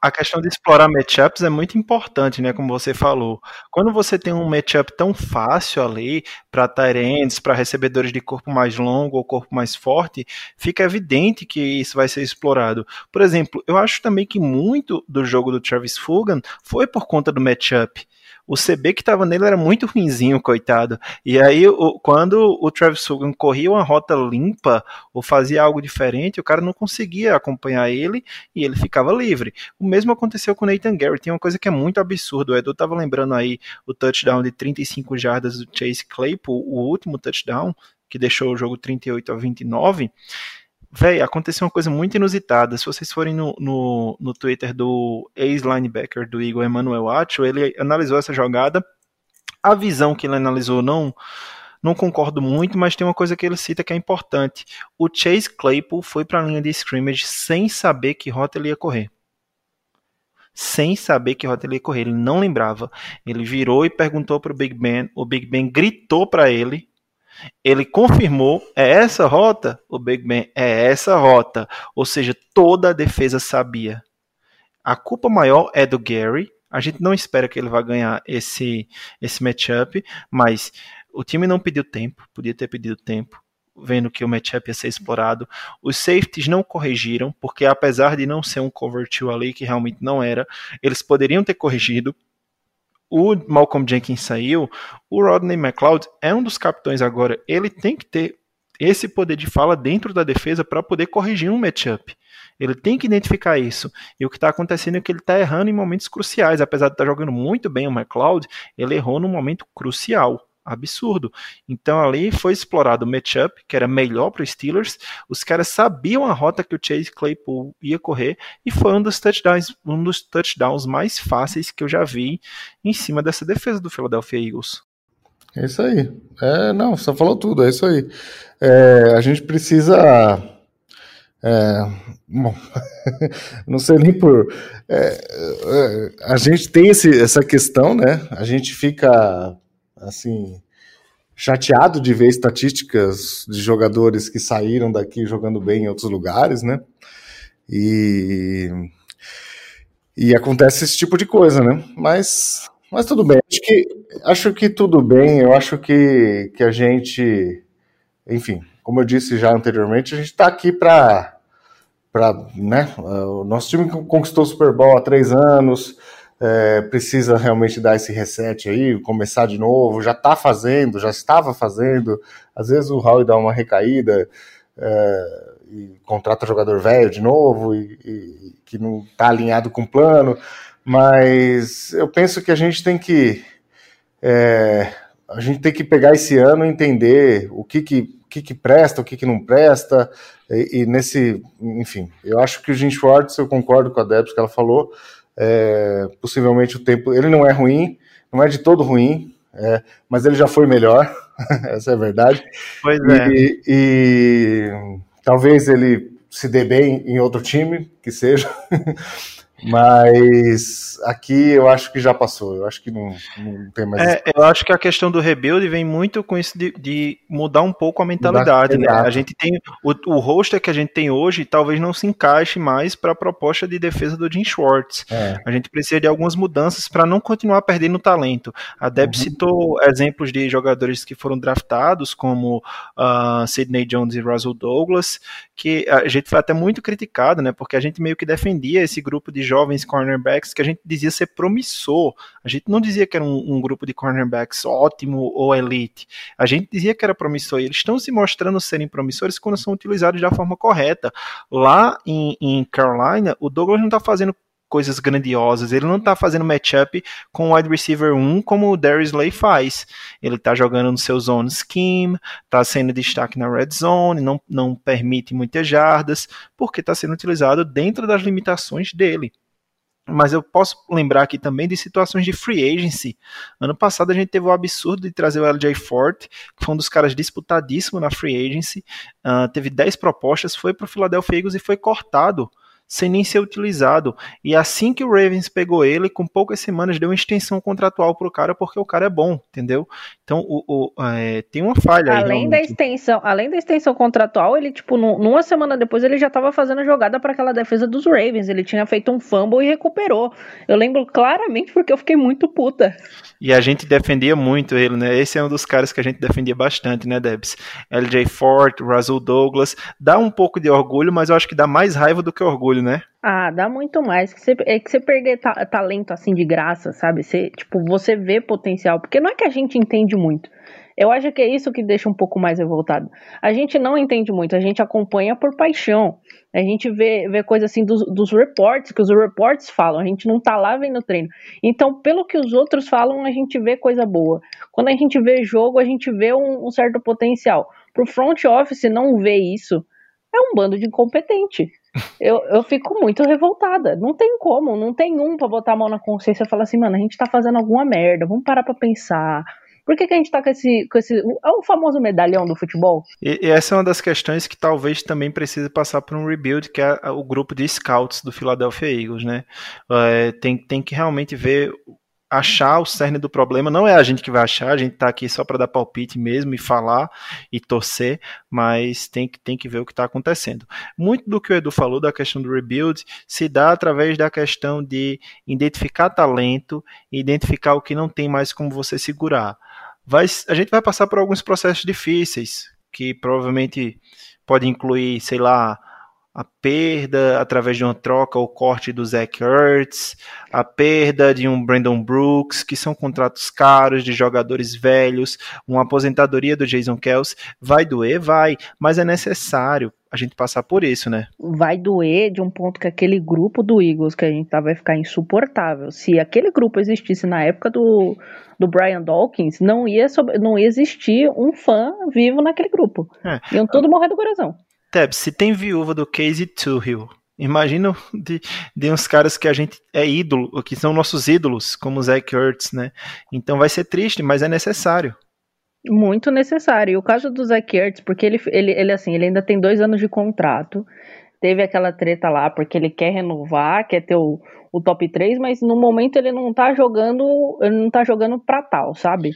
A questão de explorar matchups é muito importante, né? Como você falou. Quando você tem um matchup tão fácil ali para Tyrants, para recebedores de corpo mais longo ou corpo mais forte, fica evidente que isso vai ser explorado. Por exemplo, eu acho também que muito do jogo do Travis Fulgham foi por conta do matchup o CB que estava nele era muito ruinzinho, coitado. E aí, o, quando o Travis Fulgham corria uma rota limpa ou fazia algo diferente, o cara não conseguia acompanhar ele e ele ficava livre. O mesmo aconteceu com o Nathan Gary. Tem uma coisa que é muito absurda. O Edu estava lembrando aí o touchdown de 35 jardas do Chase Claypool, o último touchdown, que deixou o jogo 38 a 29. Véi, aconteceu uma coisa muito inusitada. Se vocês forem no, no, no Twitter do ex-linebacker do Eagle, Emmanuel Acho, ele analisou essa jogada. A visão que ele analisou não não concordo muito, mas tem uma coisa que ele cita que é importante. O Chase Claypool foi para a linha de scrimmage sem saber que rota ele ia correr. Sem saber que rota ele ia correr, ele não lembrava. Ele virou e perguntou para o Big Ben. O Big Ben gritou para ele ele confirmou, é essa rota? O Big Ben é essa rota. Ou seja, toda a defesa sabia. A culpa maior é do Gary. A gente não espera que ele vá ganhar esse, esse matchup, mas o time não pediu tempo, podia ter pedido tempo, vendo que o matchup ia ser explorado. Os safeties não corrigiram, porque apesar de não ser um cover two ali, que realmente não era, eles poderiam ter corrigido o Malcolm Jenkins saiu, o Rodney McLeod é um dos capitões agora. Ele tem que ter esse poder de fala dentro da defesa para poder corrigir um matchup. Ele tem que identificar isso. E o que está acontecendo é que ele está errando em momentos cruciais. Apesar de estar tá jogando muito bem o McLeod, ele errou num momento crucial absurdo. Então ali foi explorado o matchup, que era melhor para os Steelers. Os caras sabiam a rota que o Chase Claypool ia correr e foi um dos touchdowns, um dos touchdowns mais fáceis que eu já vi em cima dessa defesa do Philadelphia Eagles. É isso aí. É, não, você falou tudo, é isso aí. É, a gente precisa. É, bom, não sei nem por. É, é, a gente tem esse, essa questão, né? A gente fica assim, chateado de ver estatísticas de jogadores que saíram daqui jogando bem em outros lugares, né? E, e acontece esse tipo de coisa, né? Mas, mas tudo bem. Acho que, acho que tudo bem. Eu acho que, que a gente, enfim, como eu disse já anteriormente, a gente está aqui para para né, o nosso time conquistou o Super Bowl há três anos, é, precisa realmente dar esse reset aí, começar de novo, já está fazendo, já estava fazendo, às vezes o Raul dá uma recaída é, e contrata jogador velho de novo e, e que não está alinhado com o plano, mas eu penso que a gente tem que é, a gente tem que pegar esse ano e entender o que que, o que, que presta, o que, que não presta, e, e nesse, enfim, eu acho que o Jim Schwartz, eu concordo com a Debs que ela falou, é, possivelmente o tempo. Ele não é ruim, não é de todo ruim, é, mas ele já foi melhor, essa é a verdade. Pois é. E, e talvez ele se dê bem em outro time, que seja. Mas aqui eu acho que já passou, eu acho que não, não tem mais. É, eu acho que a questão do rebuild vem muito com isso de, de mudar um pouco a mentalidade. Né? A gente tem o, o roster que a gente tem hoje talvez não se encaixe mais para a proposta de defesa do Jim Schwartz. É. A gente precisa de algumas mudanças para não continuar perdendo talento. A Deb uhum. citou exemplos de jogadores que foram draftados, como uh, Sidney Jones e Russell Douglas, que a gente foi até muito criticado, né? Porque a gente meio que defendia esse grupo de jovens cornerbacks que a gente dizia ser promissor. A gente não dizia que era um, um grupo de cornerbacks ótimo ou elite. A gente dizia que era promissor. E eles estão se mostrando serem promissores quando são utilizados da forma correta. Lá em, em Carolina, o Douglas não está fazendo coisas grandiosas. Ele não tá fazendo matchup com o wide receiver 1 como o Darius Slay faz. Ele tá jogando no seu zone scheme, tá sendo destaque na red zone, não, não permite muitas jardas, porque tá sendo utilizado dentro das limitações dele mas eu posso lembrar aqui também de situações de free agency. Ano passado a gente teve o absurdo de trazer o LJ Forte, que foi um dos caras disputadíssimo na free agency. Uh, teve 10 propostas, foi para o Philadelphia Eagles e foi cortado sem nem ser utilizado. E assim que o Ravens pegou ele, com poucas semanas deu uma extensão contratual pro cara, porque o cara é bom, entendeu? Então o, o é, tem uma falha além aí. Da extensão, além da extensão contratual, ele, tipo, numa semana depois, ele já estava fazendo a jogada para aquela defesa dos Ravens. Ele tinha feito um fumble e recuperou. Eu lembro claramente porque eu fiquei muito puta. E a gente defendia muito ele, né? Esse é um dos caras que a gente defendia bastante, né, Debs? LJ Ford, Russell Douglas. Dá um pouco de orgulho, mas eu acho que dá mais raiva do que orgulho, né? Ah, dá muito mais. Que você, é que você perder ta talento assim de graça, sabe? Você, tipo, você vê potencial. Porque não é que a gente entende muito. Eu acho que é isso que deixa um pouco mais revoltado. A gente não entende muito, a gente acompanha por paixão. A gente vê, vê coisa assim dos, dos reports, que os reports falam, a gente não tá lá vendo treino. Então, pelo que os outros falam, a gente vê coisa boa. Quando a gente vê jogo, a gente vê um, um certo potencial. Pro front office não ver isso, é um bando de incompetente. Eu, eu fico muito revoltada. Não tem como, não tem um pra botar a mão na consciência e falar assim, mano, a gente tá fazendo alguma merda, vamos parar pra pensar. Por que, que a gente tá com esse, com esse. É o famoso medalhão do futebol? E, e, essa é uma das questões que talvez também precise passar por um rebuild, que é o grupo de scouts do Philadelphia Eagles, né? É, tem, tem que realmente ver achar o cerne do problema. Não é a gente que vai achar, a gente está aqui só para dar palpite mesmo e falar e torcer, mas tem que, tem que ver o que está acontecendo. Muito do que o Edu falou da questão do rebuild se dá através da questão de identificar talento e identificar o que não tem mais como você segurar. Vai, a gente vai passar por alguns processos difíceis, que provavelmente pode incluir, sei lá, a perda através de uma troca ou corte do Zach Ertz, a perda de um Brandon Brooks, que são contratos caros de jogadores velhos, uma aposentadoria do Jason Kelsey, vai doer, vai, mas é necessário a gente passar por isso, né? Vai doer de um ponto que aquele grupo do Eagles que a gente tá vai ficar insuportável. Se aquele grupo existisse na época do, do Brian Dawkins, não ia, não ia existir um fã vivo naquele grupo. É. Iam todos morrer do coração. Teb, se tem viúva do Casey Tuhill, imagina de, de uns caras que a gente é ídolo, que são nossos ídolos, como o Zach Ertz, né? Então vai ser triste, mas é necessário. Muito necessário. E o caso do Zach Ertz, porque ele, ele, ele, assim, ele ainda tem dois anos de contrato, teve aquela treta lá, porque ele quer renovar, quer ter o, o top 3, mas no momento ele não tá jogando, ele não tá jogando pra tal, sabe?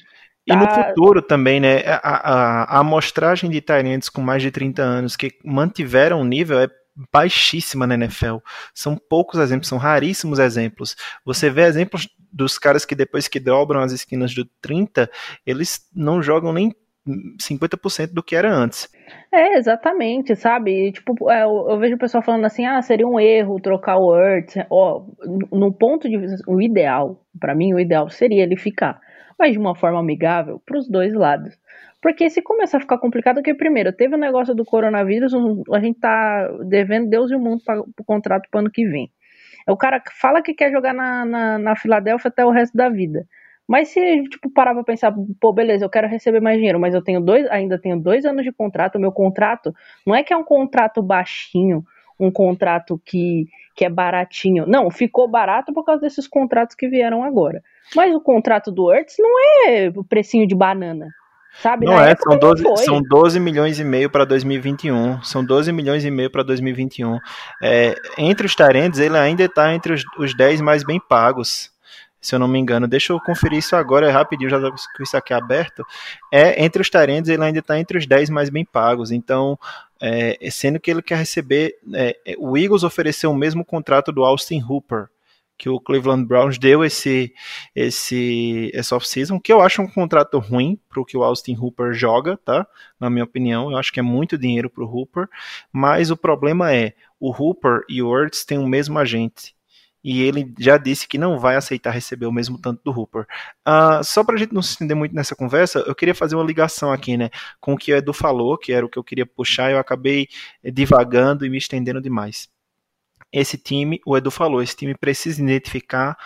E no tá. futuro também, né? A, a, a amostragem de Tyrants com mais de 30 anos que mantiveram o nível é baixíssima na NFL. São poucos exemplos, são raríssimos exemplos. Você vê exemplos dos caras que depois que dobram as esquinas do 30, eles não jogam nem 50% do que era antes. É, exatamente, sabe? Tipo, é, eu, eu, vejo o pessoal falando assim, ah, seria um erro trocar o Earth. Ó, no ponto de vista, o ideal, para mim, o ideal seria ele ficar mas de uma forma amigável para os dois lados. Porque se começar a ficar complicado, que primeiro, teve o negócio do coronavírus, a gente tá devendo Deus e o mundo para o contrato para ano que vem. O cara fala que quer jogar na, na, na Filadélfia até o resto da vida. Mas se, tipo, parar pra pensar, pô, beleza, eu quero receber mais dinheiro, mas eu tenho dois, ainda tenho dois anos de contrato, o meu contrato não é que é um contrato baixinho, um contrato que, que é baratinho. Não, ficou barato por causa desses contratos que vieram agora. Mas o contrato do Hertz não é o precinho de banana. Sabe? Não Na é, são 12, são 12 milhões e meio para 2021. São 12 milhões e meio para 2021. É, entre os Tarentes, ele ainda está entre os, os 10 mais bem pagos se eu não me engano. Deixa eu conferir isso agora, é rapidinho, já com isso aqui aberto. É, entre os Tarendes, ele ainda está entre os 10 mais bem pagos. Então, é, sendo que ele quer receber. É, o Eagles ofereceu o mesmo contrato do Austin Hooper, que o Cleveland Browns deu esse, esse, esse off-season, que eu acho um contrato ruim para o que o Austin Hooper joga, tá? Na minha opinião, eu acho que é muito dinheiro para o Hooper, mas o problema é, o Hooper e o Ertz têm o mesmo agente e ele já disse que não vai aceitar receber o mesmo tanto do Hooper. Uh, só para a gente não se estender muito nessa conversa, eu queria fazer uma ligação aqui, né, com o que o Edu falou, que era o que eu queria puxar, eu acabei divagando e me estendendo demais. esse time, o Edu falou, esse time precisa identificar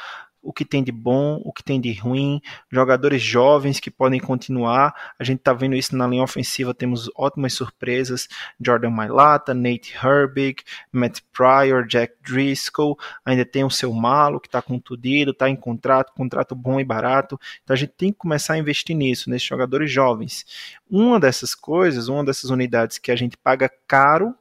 o que tem de bom, o que tem de ruim, jogadores jovens que podem continuar. A gente está vendo isso na linha ofensiva, temos ótimas surpresas: Jordan Mailata, Nate Herbig, Matt Pryor, Jack Driscoll. Ainda tem o seu Malo que está contundido, está em contrato, contrato bom e barato. Então a gente tem que começar a investir nisso, nesses jogadores jovens. Uma dessas coisas, uma dessas unidades que a gente paga caro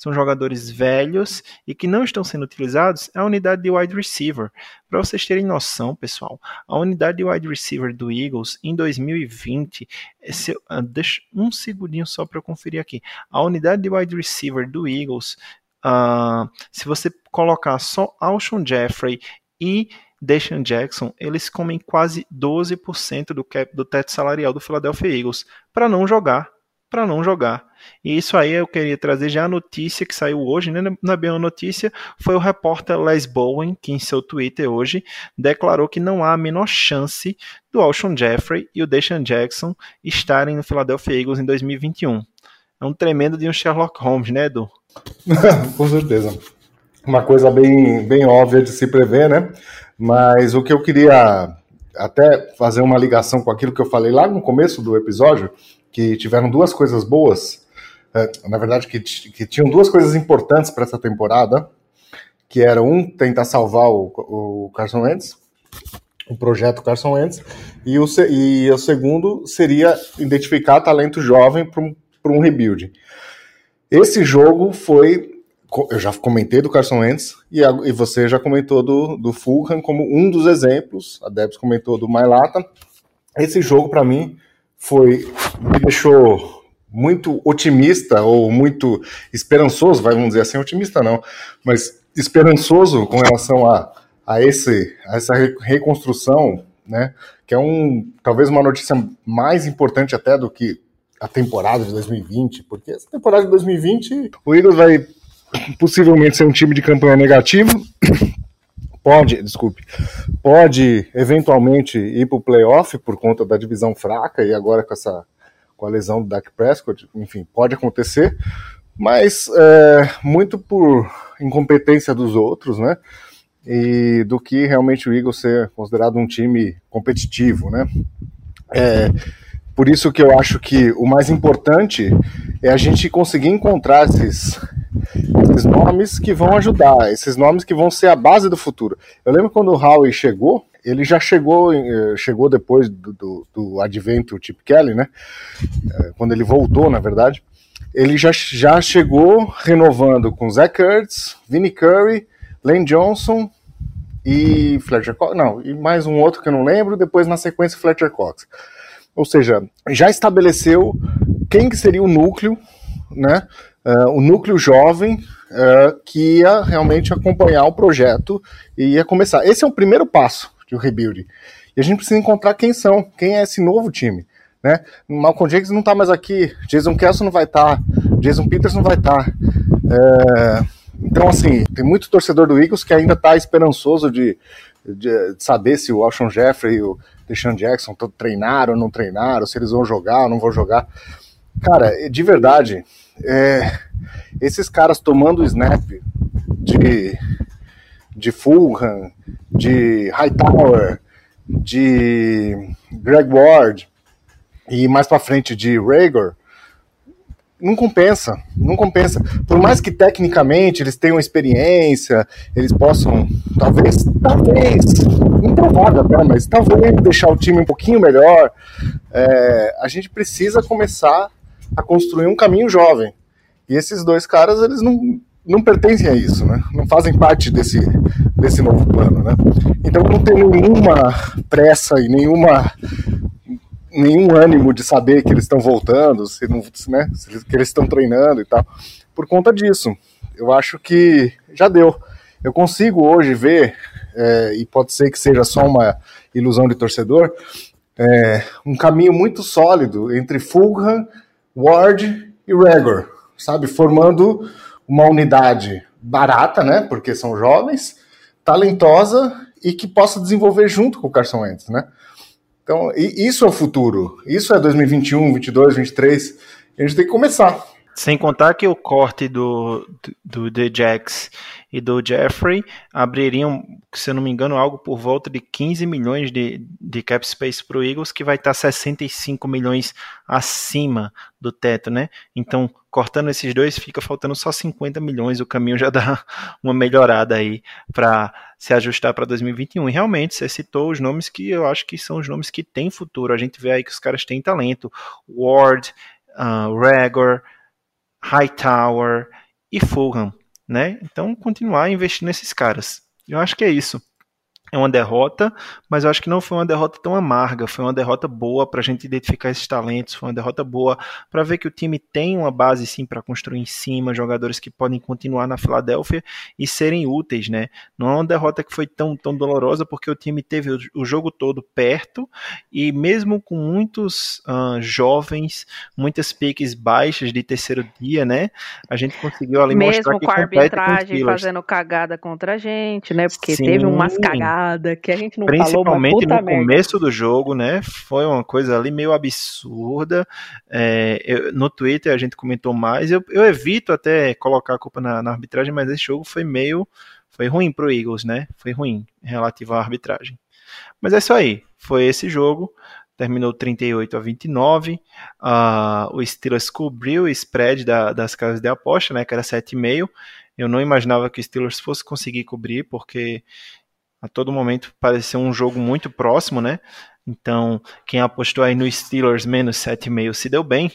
são jogadores velhos e que não estão sendo utilizados é a unidade de wide receiver. Para vocês terem noção, pessoal, a unidade de wide receiver do Eagles em 2020, esse, uh, deixa um segundinho só para eu conferir aqui. A unidade de wide receiver do Eagles, uh, se você colocar só Alshon Jeffrey e Deshaun Jackson, eles comem quase 12% do cap do teto salarial do Philadelphia Eagles para não jogar para não jogar. E isso aí eu queria trazer já a notícia que saiu hoje, né? não é bem uma notícia, foi o repórter Les Bowen, que em seu Twitter hoje declarou que não há a menor chance do Alshon Jeffrey e o Deshaun Jackson estarem no Philadelphia Eagles em 2021. É um tremendo de um Sherlock Holmes, né, Edu? Com certeza. Uma coisa bem, bem óbvia de se prever, né? Mas o que eu queria até fazer uma ligação com aquilo que eu falei lá no começo do episódio, que tiveram duas coisas boas, é, na verdade, que, que tinham duas coisas importantes para essa temporada, que era um, tentar salvar o, o Carson Wentz, o projeto Carson Wentz, e o, e o segundo seria identificar talento jovem para um, um rebuild. Esse jogo foi, eu já comentei do Carson Wentz, e, a, e você já comentou do, do Fulham como um dos exemplos, a Debs comentou do Mailata, esse jogo para mim foi me deixou muito otimista ou muito esperançoso, vamos dizer assim, otimista não, mas esperançoso com relação a, a, esse, a essa reconstrução, né? Que é um talvez uma notícia mais importante até do que a temporada de 2020, porque essa temporada de 2020 o Eagles vai possivelmente ser um time de campanha negativa, pode, desculpe, pode eventualmente ir para o playoff por conta da divisão fraca e agora com essa com a lesão do Dak Prescott, enfim, pode acontecer, mas é, muito por incompetência dos outros, né? E do que realmente o Eagles ser considerado um time competitivo, né? É, por isso que eu acho que o mais importante é a gente conseguir encontrar esses, esses nomes que vão ajudar, esses nomes que vão ser a base do futuro. Eu lembro quando o Howie chegou, ele já chegou, eh, chegou depois do, do, do advento Chip Kelly, né? Eh, quando ele voltou, na verdade, ele já, já chegou renovando com Zach Ertz, Vinnie Curry, Lane Johnson e Fletcher Cox, não, e mais um outro que eu não lembro, depois na sequência Fletcher Cox. Ou seja, já estabeleceu quem que seria o núcleo, né? Uh, o núcleo jovem uh, que ia realmente acompanhar o projeto e ia começar. Esse é o primeiro passo de um rebuild. E a gente precisa encontrar quem são, quem é esse novo time. Né? Malcolm Jenkins não está mais aqui, Jason Kelson não vai estar, tá, Jason Peters não vai estar. Tá. É, então, assim, tem muito torcedor do Eagles que ainda está esperançoso de, de, de, saber se o Alshon Jeffrey e o Deshaun Jackson treinaram ou não treinaram, se eles vão jogar ou não vão jogar. Cara, de verdade, é, esses caras tomando snap de, de Fulham, de Hightower, de Greg Ward e mais para frente de Rager, não compensa, não compensa. Por mais que tecnicamente eles tenham experiência, eles possam, talvez, talvez, improvável até, mas talvez deixar o time um pouquinho melhor, é, a gente precisa começar a construir um caminho jovem. E esses dois caras, eles não, não pertencem a isso, né? Não fazem parte desse, desse novo plano, né? Então não tem nenhuma pressa e nenhuma nenhum ânimo de saber que eles estão voltando, se não, né, que eles estão treinando e tal. Por conta disso, eu acho que já deu. Eu consigo hoje ver, é, e pode ser que seja só uma ilusão de torcedor, é, um caminho muito sólido entre Fulham, Ward e Regor, sabe? Formando uma unidade barata, né? Porque são jovens, talentosa e que possa desenvolver junto com o Carson Wentz, né? Então, isso é o futuro. Isso é 2021, 22, 23. A gente tem que começar. Sem contar que o corte do, do, do The Jax e do Jeffrey abririam, se eu não me engano, algo por volta de 15 milhões de, de cap space para o Eagles, que vai estar 65 milhões acima do teto, né? Então, cortando esses dois, fica faltando só 50 milhões. O caminho já dá uma melhorada aí para se ajustar para 2021. E realmente, você citou os nomes que eu acho que são os nomes que têm futuro. A gente vê aí que os caras têm talento. Ward, uh, Regor, Hightower e Fulham né? Então, continuar investindo nesses caras. Eu acho que é isso é uma derrota, mas eu acho que não foi uma derrota tão amarga, foi uma derrota boa para a gente identificar esses talentos, foi uma derrota boa para ver que o time tem uma base sim para construir em cima, jogadores que podem continuar na Filadélfia e serem úteis, né? Não é uma derrota que foi tão, tão dolorosa porque o time teve o, o jogo todo perto e mesmo com muitos uh, jovens, muitas piques baixas de terceiro dia, né? A gente conseguiu ali mesmo mostrar que com a arbitragem fazendo cagada contra a gente, né? Porque sim. teve umas cagadas que a gente não Principalmente falou, no merda. começo do jogo, né? Foi uma coisa ali meio absurda. É, eu, no Twitter a gente comentou mais. Eu, eu evito até colocar a culpa na, na, arbitragem, mas esse jogo foi meio. Foi ruim pro Eagles, né? Foi ruim relativo à arbitragem. Mas é isso aí. Foi esse jogo. Terminou 38 a 29. Uh, o Steelers cobriu o spread da, das casas de aposta, né? Que era 7,5. Eu não imaginava que o Steelers fosse conseguir cobrir, porque a todo momento pareceu um jogo muito próximo, né? Então, quem apostou aí no Steelers menos 7,5 se deu bem.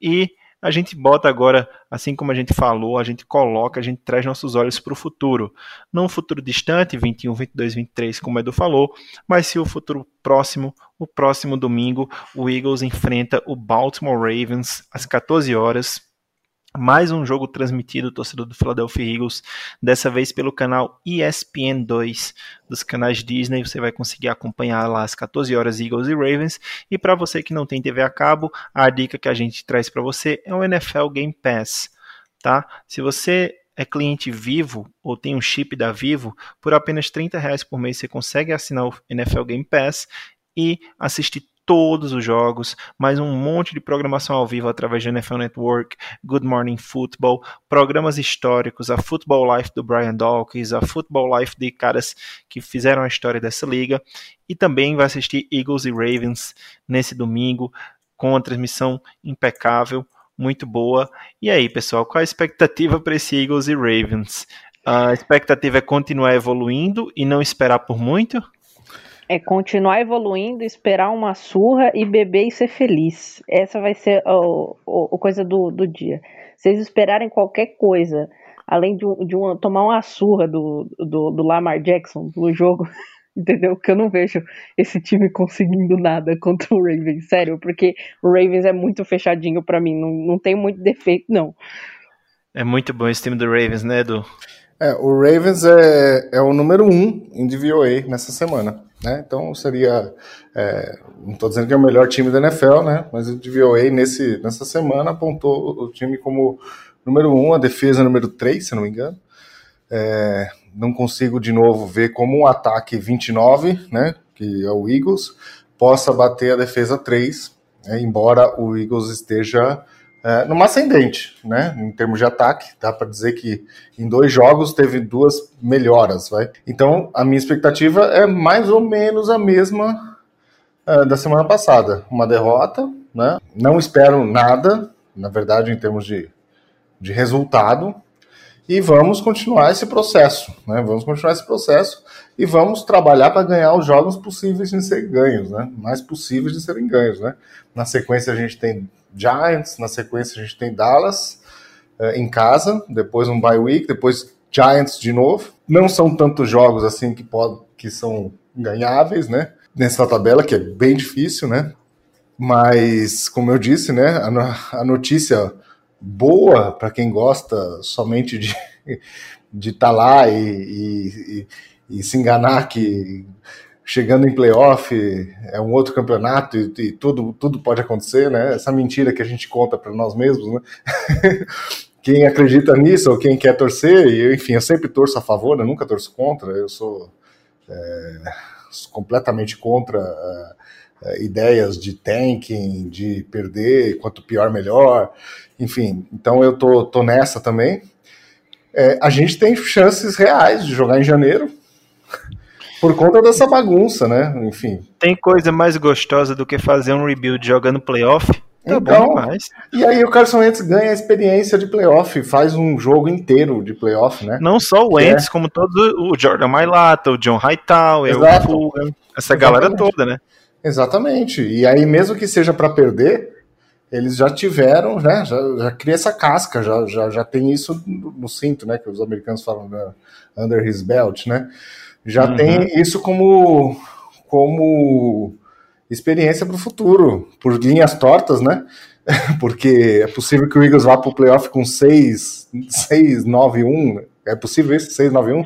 E a gente bota agora, assim como a gente falou, a gente coloca, a gente traz nossos olhos para o futuro. Não um futuro distante, 21, 22, 23, como o Edu falou, mas sim o futuro próximo. O próximo domingo, o Eagles enfrenta o Baltimore Ravens às 14 horas mais um jogo transmitido, torcedor do Philadelphia Eagles, dessa vez pelo canal ESPN2 dos canais Disney. Você vai conseguir acompanhar lá às 14 horas Eagles e Ravens. E para você que não tem TV a cabo, a dica que a gente traz para você é o NFL Game Pass, tá? Se você é cliente Vivo ou tem um chip da Vivo, por apenas 30 reais por mês você consegue assinar o NFL Game Pass e assistir todos os jogos, mais um monte de programação ao vivo através do NFL Network, Good Morning Football, programas históricos, a Football Life do Brian Dawkins, a Football Life de caras que fizeram a história dessa liga, e também vai assistir Eagles e Ravens nesse domingo, com uma transmissão impecável, muito boa. E aí, pessoal, qual a expectativa para esse Eagles e Ravens? A expectativa é continuar evoluindo e não esperar por muito? É continuar evoluindo, esperar uma surra e beber e ser feliz. Essa vai ser a, coisa do, do dia. Vocês esperarem qualquer coisa, além de, de uma, tomar uma surra do, do, do Lamar Jackson no jogo, entendeu? Que eu não vejo esse time conseguindo nada contra o Ravens, sério, porque o Ravens é muito fechadinho para mim, não, não tem muito defeito, não. É muito bom esse time do Ravens, né, Edu? É, o Ravens é, é o número um em DVOA nessa semana. Né? Então seria, é, não estou dizendo que é o melhor time da NFL, né? mas o DVOA nesse, nessa semana apontou o time como número um, a defesa número três, se não me engano. É, não consigo de novo ver como um ataque 29, né, que é o Eagles, possa bater a defesa 3, né, embora o Eagles esteja é, numa ascendente, né? Em termos de ataque, dá para dizer que em dois jogos teve duas melhoras, vai. Então a minha expectativa é mais ou menos a mesma é, da semana passada, uma derrota, né? Não espero nada, na verdade, em termos de, de resultado, e vamos continuar esse processo, né? Vamos continuar esse processo e vamos trabalhar para ganhar os jogos possíveis de serem ganhos, né? Mais possíveis de serem ganhos, né? Na sequência a gente tem Giants, na sequência a gente tem Dallas é, em casa, depois um bye week, depois Giants de novo. Não são tantos jogos assim que, pode, que são ganháveis, né? Nessa tabela, que é bem difícil, né? Mas, como eu disse, né? A, a notícia boa para quem gosta somente de de estar tá lá e, e, e, se enganar que chegando em playoff é um outro campeonato e, e, tudo, tudo pode acontecer, né? Essa mentira que a gente conta para nós mesmos, né? quem acredita nisso ou quem quer torcer, e enfim, eu sempre torço a favor, eu nunca torço contra, eu sou é, completamente contra é, é, ideias de tanking, de perder, quanto pior melhor, enfim. Então eu tô, tô nessa também. É, a gente tem chances reais de jogar em janeiro por conta dessa bagunça, né? Enfim. Tem coisa mais gostosa do que fazer um rebuild jogando playoff? Tá então, e aí o Carson Wentz ganha a experiência de playoff, faz um jogo inteiro de playoff, né? Não só o Wentz, é. como todo o Jordan Mailata, o John Hightower, o Fulham, essa Exatamente. galera toda, né? Exatamente. E aí mesmo que seja para perder, eles já tiveram, né? Já, já cria essa casca, já, já, já tem isso no, no cinto, né? Que os americanos falam né, under his belt, né? Já uhum. tem isso como como experiência para o futuro, por linhas tortas, né? Porque é possível que o Eagles vá para o playoff com 6, 6, 9, 1. É possível isso? 6, 9, 1?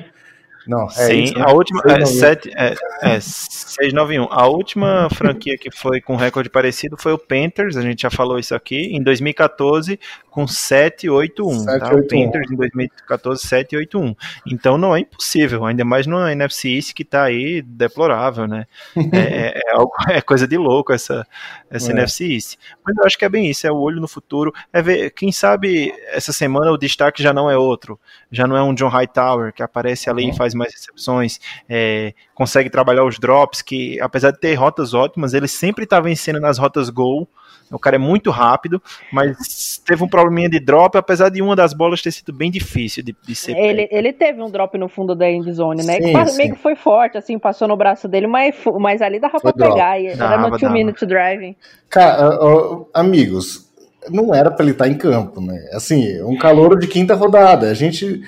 Não, é Sim, isso, né? a última. 691. É, é, é, 691. A última franquia que foi com recorde parecido foi o Panthers, a gente já falou isso aqui, em 2014, com 781. 781. Tá? O Panthers em 2014, 781. Então não é impossível, ainda mais no NFC East que está aí deplorável, né? É, é, é, algo, é, coisa de louco essa, essa é. NFC East. Mas eu acho que é bem isso, é o olho no futuro. É ver, quem sabe essa semana o destaque já não é outro, já não é um John Hightower que aparece ali e faz mais recepções, é, consegue trabalhar os drops, que apesar de ter rotas ótimas, ele sempre está vencendo nas rotas gol. O cara é muito rápido, mas teve um probleminha de drop, apesar de uma das bolas ter sido bem difícil de, de ser. Ele, ele teve um drop no fundo da endzone, né? Sim, que sim. meio que foi forte, assim, passou no braço dele, mas, mas ali dava foi pra drop. pegar. E dava, era no two minute driving. Cara, uh, amigos, não era para ele estar em campo, né? Assim, um calor de quinta rodada. A gente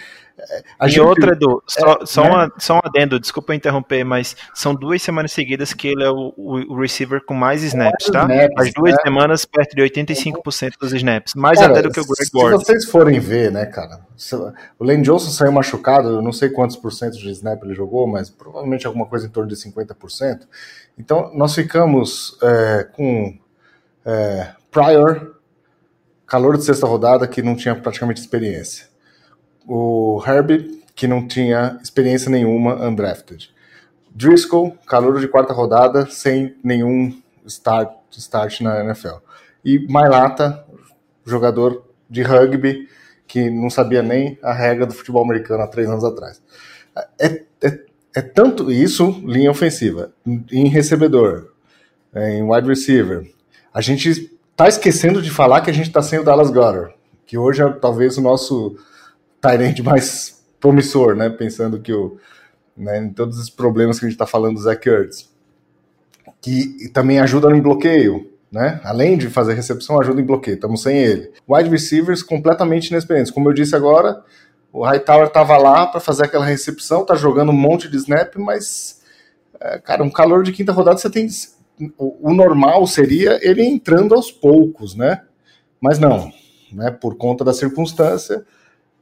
a e gente, outra, Edu, só, é, só, né? uma, só um adendo, desculpa interromper, mas são duas semanas seguidas que ele é o, o receiver com mais snaps, tá? Snaps, As duas né? semanas, perto de 85% dos snaps. Mais cara, até do que o Greg Gordon. Se vocês forem ver, né, cara, o Lane Johnson saiu machucado, eu não sei quantos por cento de snap ele jogou, mas provavelmente alguma coisa em torno de 50%. Então, nós ficamos é, com é, Pryor, calor de sexta rodada, que não tinha praticamente experiência o Herbie, que não tinha experiência nenhuma undrafted. Driscoll, calor de quarta rodada, sem nenhum start, start na NFL. E Mailata, jogador de rugby, que não sabia nem a regra do futebol americano há três anos atrás. É, é, é tanto isso, linha ofensiva, em recebedor, em wide receiver. A gente está esquecendo de falar que a gente está sem o Dallas Goddard, que hoje é talvez o nosso Tyrande mais promissor, né? Pensando que o, né, em todos os problemas que a gente está falando do Zach Ertz, que também ajuda no bloqueio, né? Além de fazer recepção, ajuda em bloqueio. Estamos sem ele. Wide receivers completamente inexperientes. Como eu disse agora, o Hightower estava lá para fazer aquela recepção, tá jogando um monte de snap, mas, é, cara, um calor de quinta rodada você tem. O, o normal seria ele entrando aos poucos, né? Mas não, né? Por conta da circunstância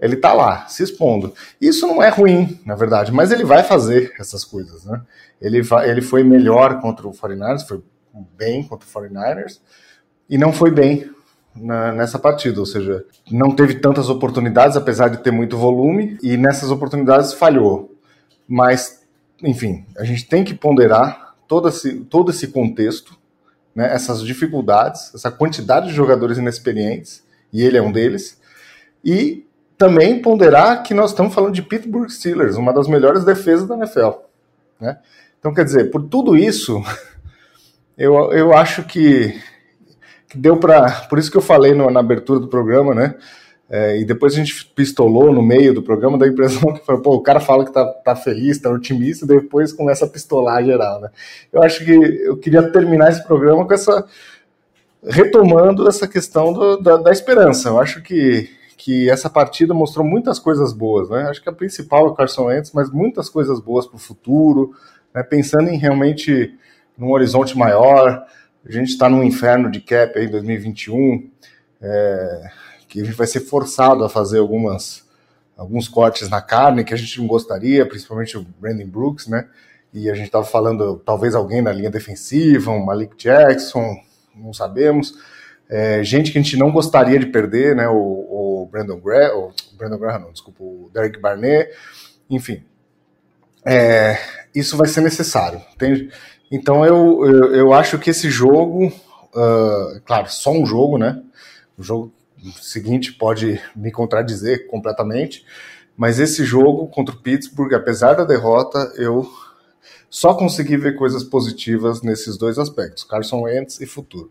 ele está lá, se expondo. Isso não é ruim, na verdade, mas ele vai fazer essas coisas, né? Ele, ele foi melhor contra o 49ers, foi bem contra o 49ers, e não foi bem na, nessa partida, ou seja, não teve tantas oportunidades, apesar de ter muito volume, e nessas oportunidades falhou. Mas, enfim, a gente tem que ponderar todo esse, todo esse contexto, né, essas dificuldades, essa quantidade de jogadores inexperientes, e ele é um deles, e também ponderar que nós estamos falando de Pittsburgh Steelers, uma das melhores defesas da NFL. Né? Então, quer dizer, por tudo isso, eu, eu acho que, que deu para. Por isso que eu falei no, na abertura do programa, né? É, e depois a gente pistolou no meio do programa, dá a impressão que foi, pô, o cara fala que tá, tá feliz, tá otimista, depois começa a pistolar geral, né? Eu acho que eu queria terminar esse programa com essa. retomando essa questão do, da, da esperança. Eu acho que que essa partida mostrou muitas coisas boas, né? Acho que a principal é o Carson Wentz, mas muitas coisas boas para o futuro, né? pensando em realmente num horizonte maior. A gente está num inferno de cap aí em 2021, é, que a gente vai ser forçado a fazer algumas alguns cortes na carne que a gente não gostaria, principalmente o Brandon Brooks, né? E a gente estava falando talvez alguém na linha defensiva, um Malik Jackson, não sabemos. É, gente que a gente não gostaria de perder, né? O, o Brandon Graham, o Brandon Graham, não, desculpa, o Derek Barnett, enfim. é, isso vai ser necessário. Tem, então eu, eu, eu, acho que esse jogo, uh, claro, só um jogo, né? O jogo seguinte pode me contradizer completamente, mas esse jogo contra o Pittsburgh, apesar da derrota, eu só consegui ver coisas positivas nesses dois aspectos, Carson Wentz e futuro.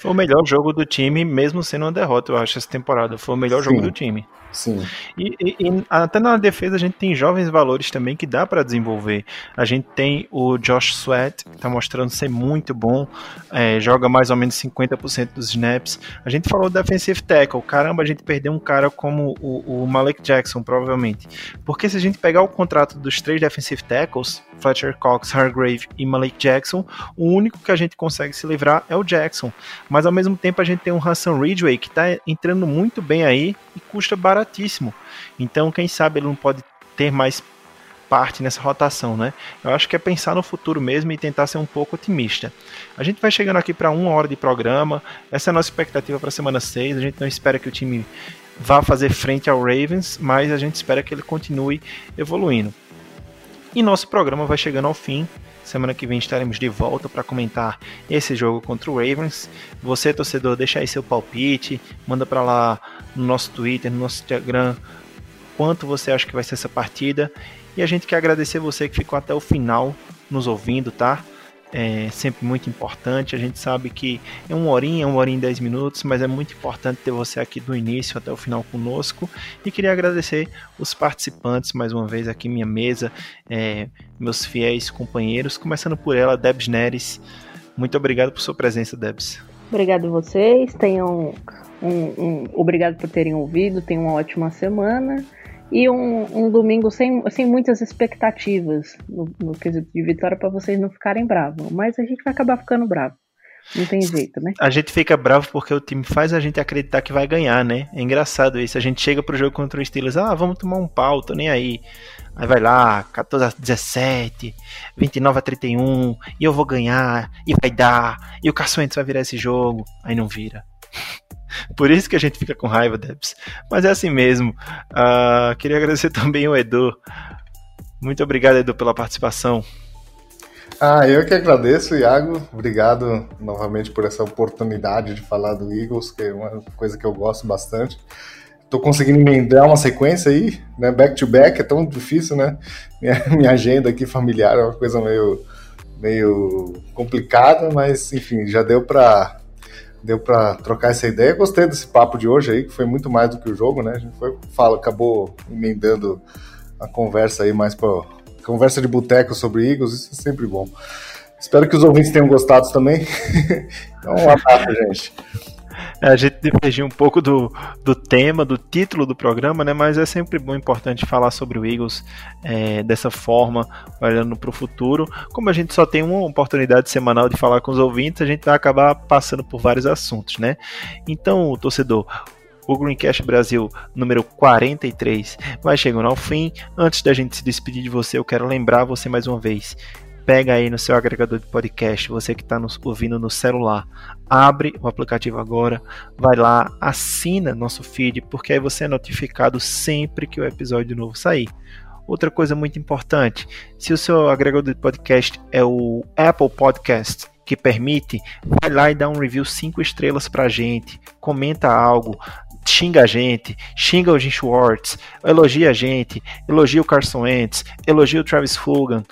Foi o melhor jogo do time, mesmo sendo uma derrota, eu acho, essa temporada. Foi o melhor Sim. jogo do time. Sim. E, e, e, até na defesa a gente tem jovens valores também que dá para desenvolver. A gente tem o Josh Sweat, que tá mostrando ser muito bom, é, joga mais ou menos 50% dos snaps. A gente falou do defensive tackle, caramba, a gente perdeu um cara como o, o Malik Jackson, provavelmente. Porque se a gente pegar o contrato dos três defensive tackles, Fletcher Cox, Hargrave e Malik Jackson, o único que a gente consegue se livrar é o Jackson. Mas ao mesmo tempo a gente tem o Hassan Ridgway, que tá entrando muito bem aí e custa baratíssimo. Então, quem sabe ele não pode ter mais parte nessa rotação, né? Eu acho que é pensar no futuro mesmo e tentar ser um pouco otimista. A gente vai chegando aqui para uma hora de programa. Essa é a nossa expectativa para a semana 6. A gente não espera que o time vá fazer frente ao Ravens, mas a gente espera que ele continue evoluindo. E nosso programa vai chegando ao fim. Semana que vem estaremos de volta para comentar esse jogo contra o Ravens. Você, torcedor, deixa aí seu palpite, manda para lá no nosso Twitter, no nosso Instagram, quanto você acha que vai ser essa partida. E a gente quer agradecer você que ficou até o final nos ouvindo, tá? É sempre muito importante. A gente sabe que é uma horinha, uma horinha e dez minutos, mas é muito importante ter você aqui do início até o final conosco. E queria agradecer os participantes mais uma vez aqui minha mesa, é, meus fiéis companheiros, começando por ela, Debs Neres. Muito obrigado por sua presença, Debs. Obrigado a vocês. Tenham um, um, obrigado por terem ouvido, tenham uma ótima semana e um, um domingo sem, sem muitas expectativas no, no quesito de vitória para vocês não ficarem bravos. Mas a gente vai acabar ficando bravo. Não tem jeito, né? A gente fica bravo porque o time faz a gente acreditar que vai ganhar, né? É engraçado isso. A gente chega pro jogo contra o Steelers, ah, vamos tomar um pau, tô nem aí. Aí vai lá, 14 a 17, 29 a 31, e eu vou ganhar, e vai dar, e o Carson vai virar esse jogo. Aí não vira. Por isso que a gente fica com raiva, Debs. Mas é assim mesmo. Uh, queria agradecer também ao Edu. Muito obrigado, Edu, pela participação. Ah, eu que agradeço, Iago. Obrigado novamente por essa oportunidade de falar do Eagles, que é uma coisa que eu gosto bastante. Tô conseguindo emendar uma sequência aí, né? Back to back, é tão difícil, né? Minha, minha agenda aqui familiar é uma coisa meio, meio complicada, mas enfim, já deu para deu para trocar essa ideia. Gostei desse papo de hoje aí, que foi muito mais do que o jogo, né? A gente foi, fala, acabou emendando a conversa aí mais para conversa de boteco sobre Eagles, isso é sempre bom. Espero que os ouvintes tenham gostado também. então, um abraço, gente. É, a gente divergiu um pouco do, do tema, do título do programa, né? Mas é sempre bom, importante falar sobre o Eagles é, dessa forma, olhando para o futuro. Como a gente só tem uma oportunidade semanal de falar com os ouvintes, a gente vai acabar passando por vários assuntos, né? Então, torcedor, o Greencast Brasil número 43 vai chegando ao fim. Antes da gente se despedir de você, eu quero lembrar você mais uma vez pega aí no seu agregador de podcast, você que está nos ouvindo no celular, abre o aplicativo agora, vai lá, assina nosso feed, porque aí você é notificado sempre que o episódio novo sair. Outra coisa muito importante, se o seu agregador de podcast é o Apple Podcast, que permite, vai lá e dá um review 5 estrelas pra gente, comenta algo, xinga a gente, xinga o Jim Schwartz, elogia a gente, elogia o Carson Wentz, elogia o Travis Fulgham,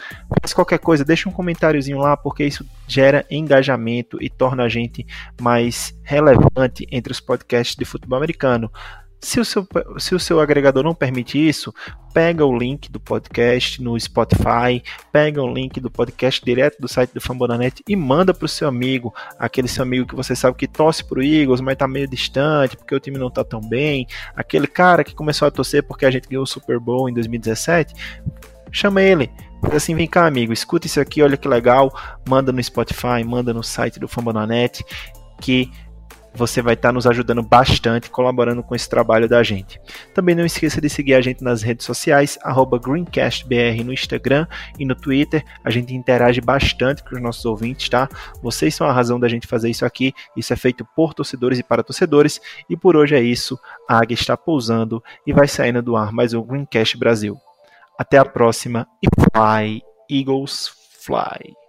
faz qualquer coisa, deixa um comentáriozinho lá, porque isso gera engajamento e torna a gente mais relevante entre os podcasts de futebol americano. Se o, seu, se o seu agregador não permite isso, pega o link do podcast no Spotify, pega o link do podcast direto do site do Fambonanet e manda para o seu amigo, aquele seu amigo que você sabe que torce para o Eagles, mas está meio distante porque o time não está tão bem, aquele cara que começou a torcer porque a gente ganhou o Super Bowl em 2017, chama ele. Assim, vem cá, amigo, escuta isso aqui, olha que legal, manda no Spotify, manda no site do Fambonanet, que você vai estar tá nos ajudando bastante, colaborando com esse trabalho da gente. Também não esqueça de seguir a gente nas redes sociais, GreencastBR no Instagram e no Twitter. A gente interage bastante com os nossos ouvintes, tá? Vocês são a razão da gente fazer isso aqui. Isso é feito por torcedores e para torcedores. E por hoje é isso. A águia está pousando e vai saindo do ar mais um Greencast Brasil. Até a próxima e fly, Eagles, fly.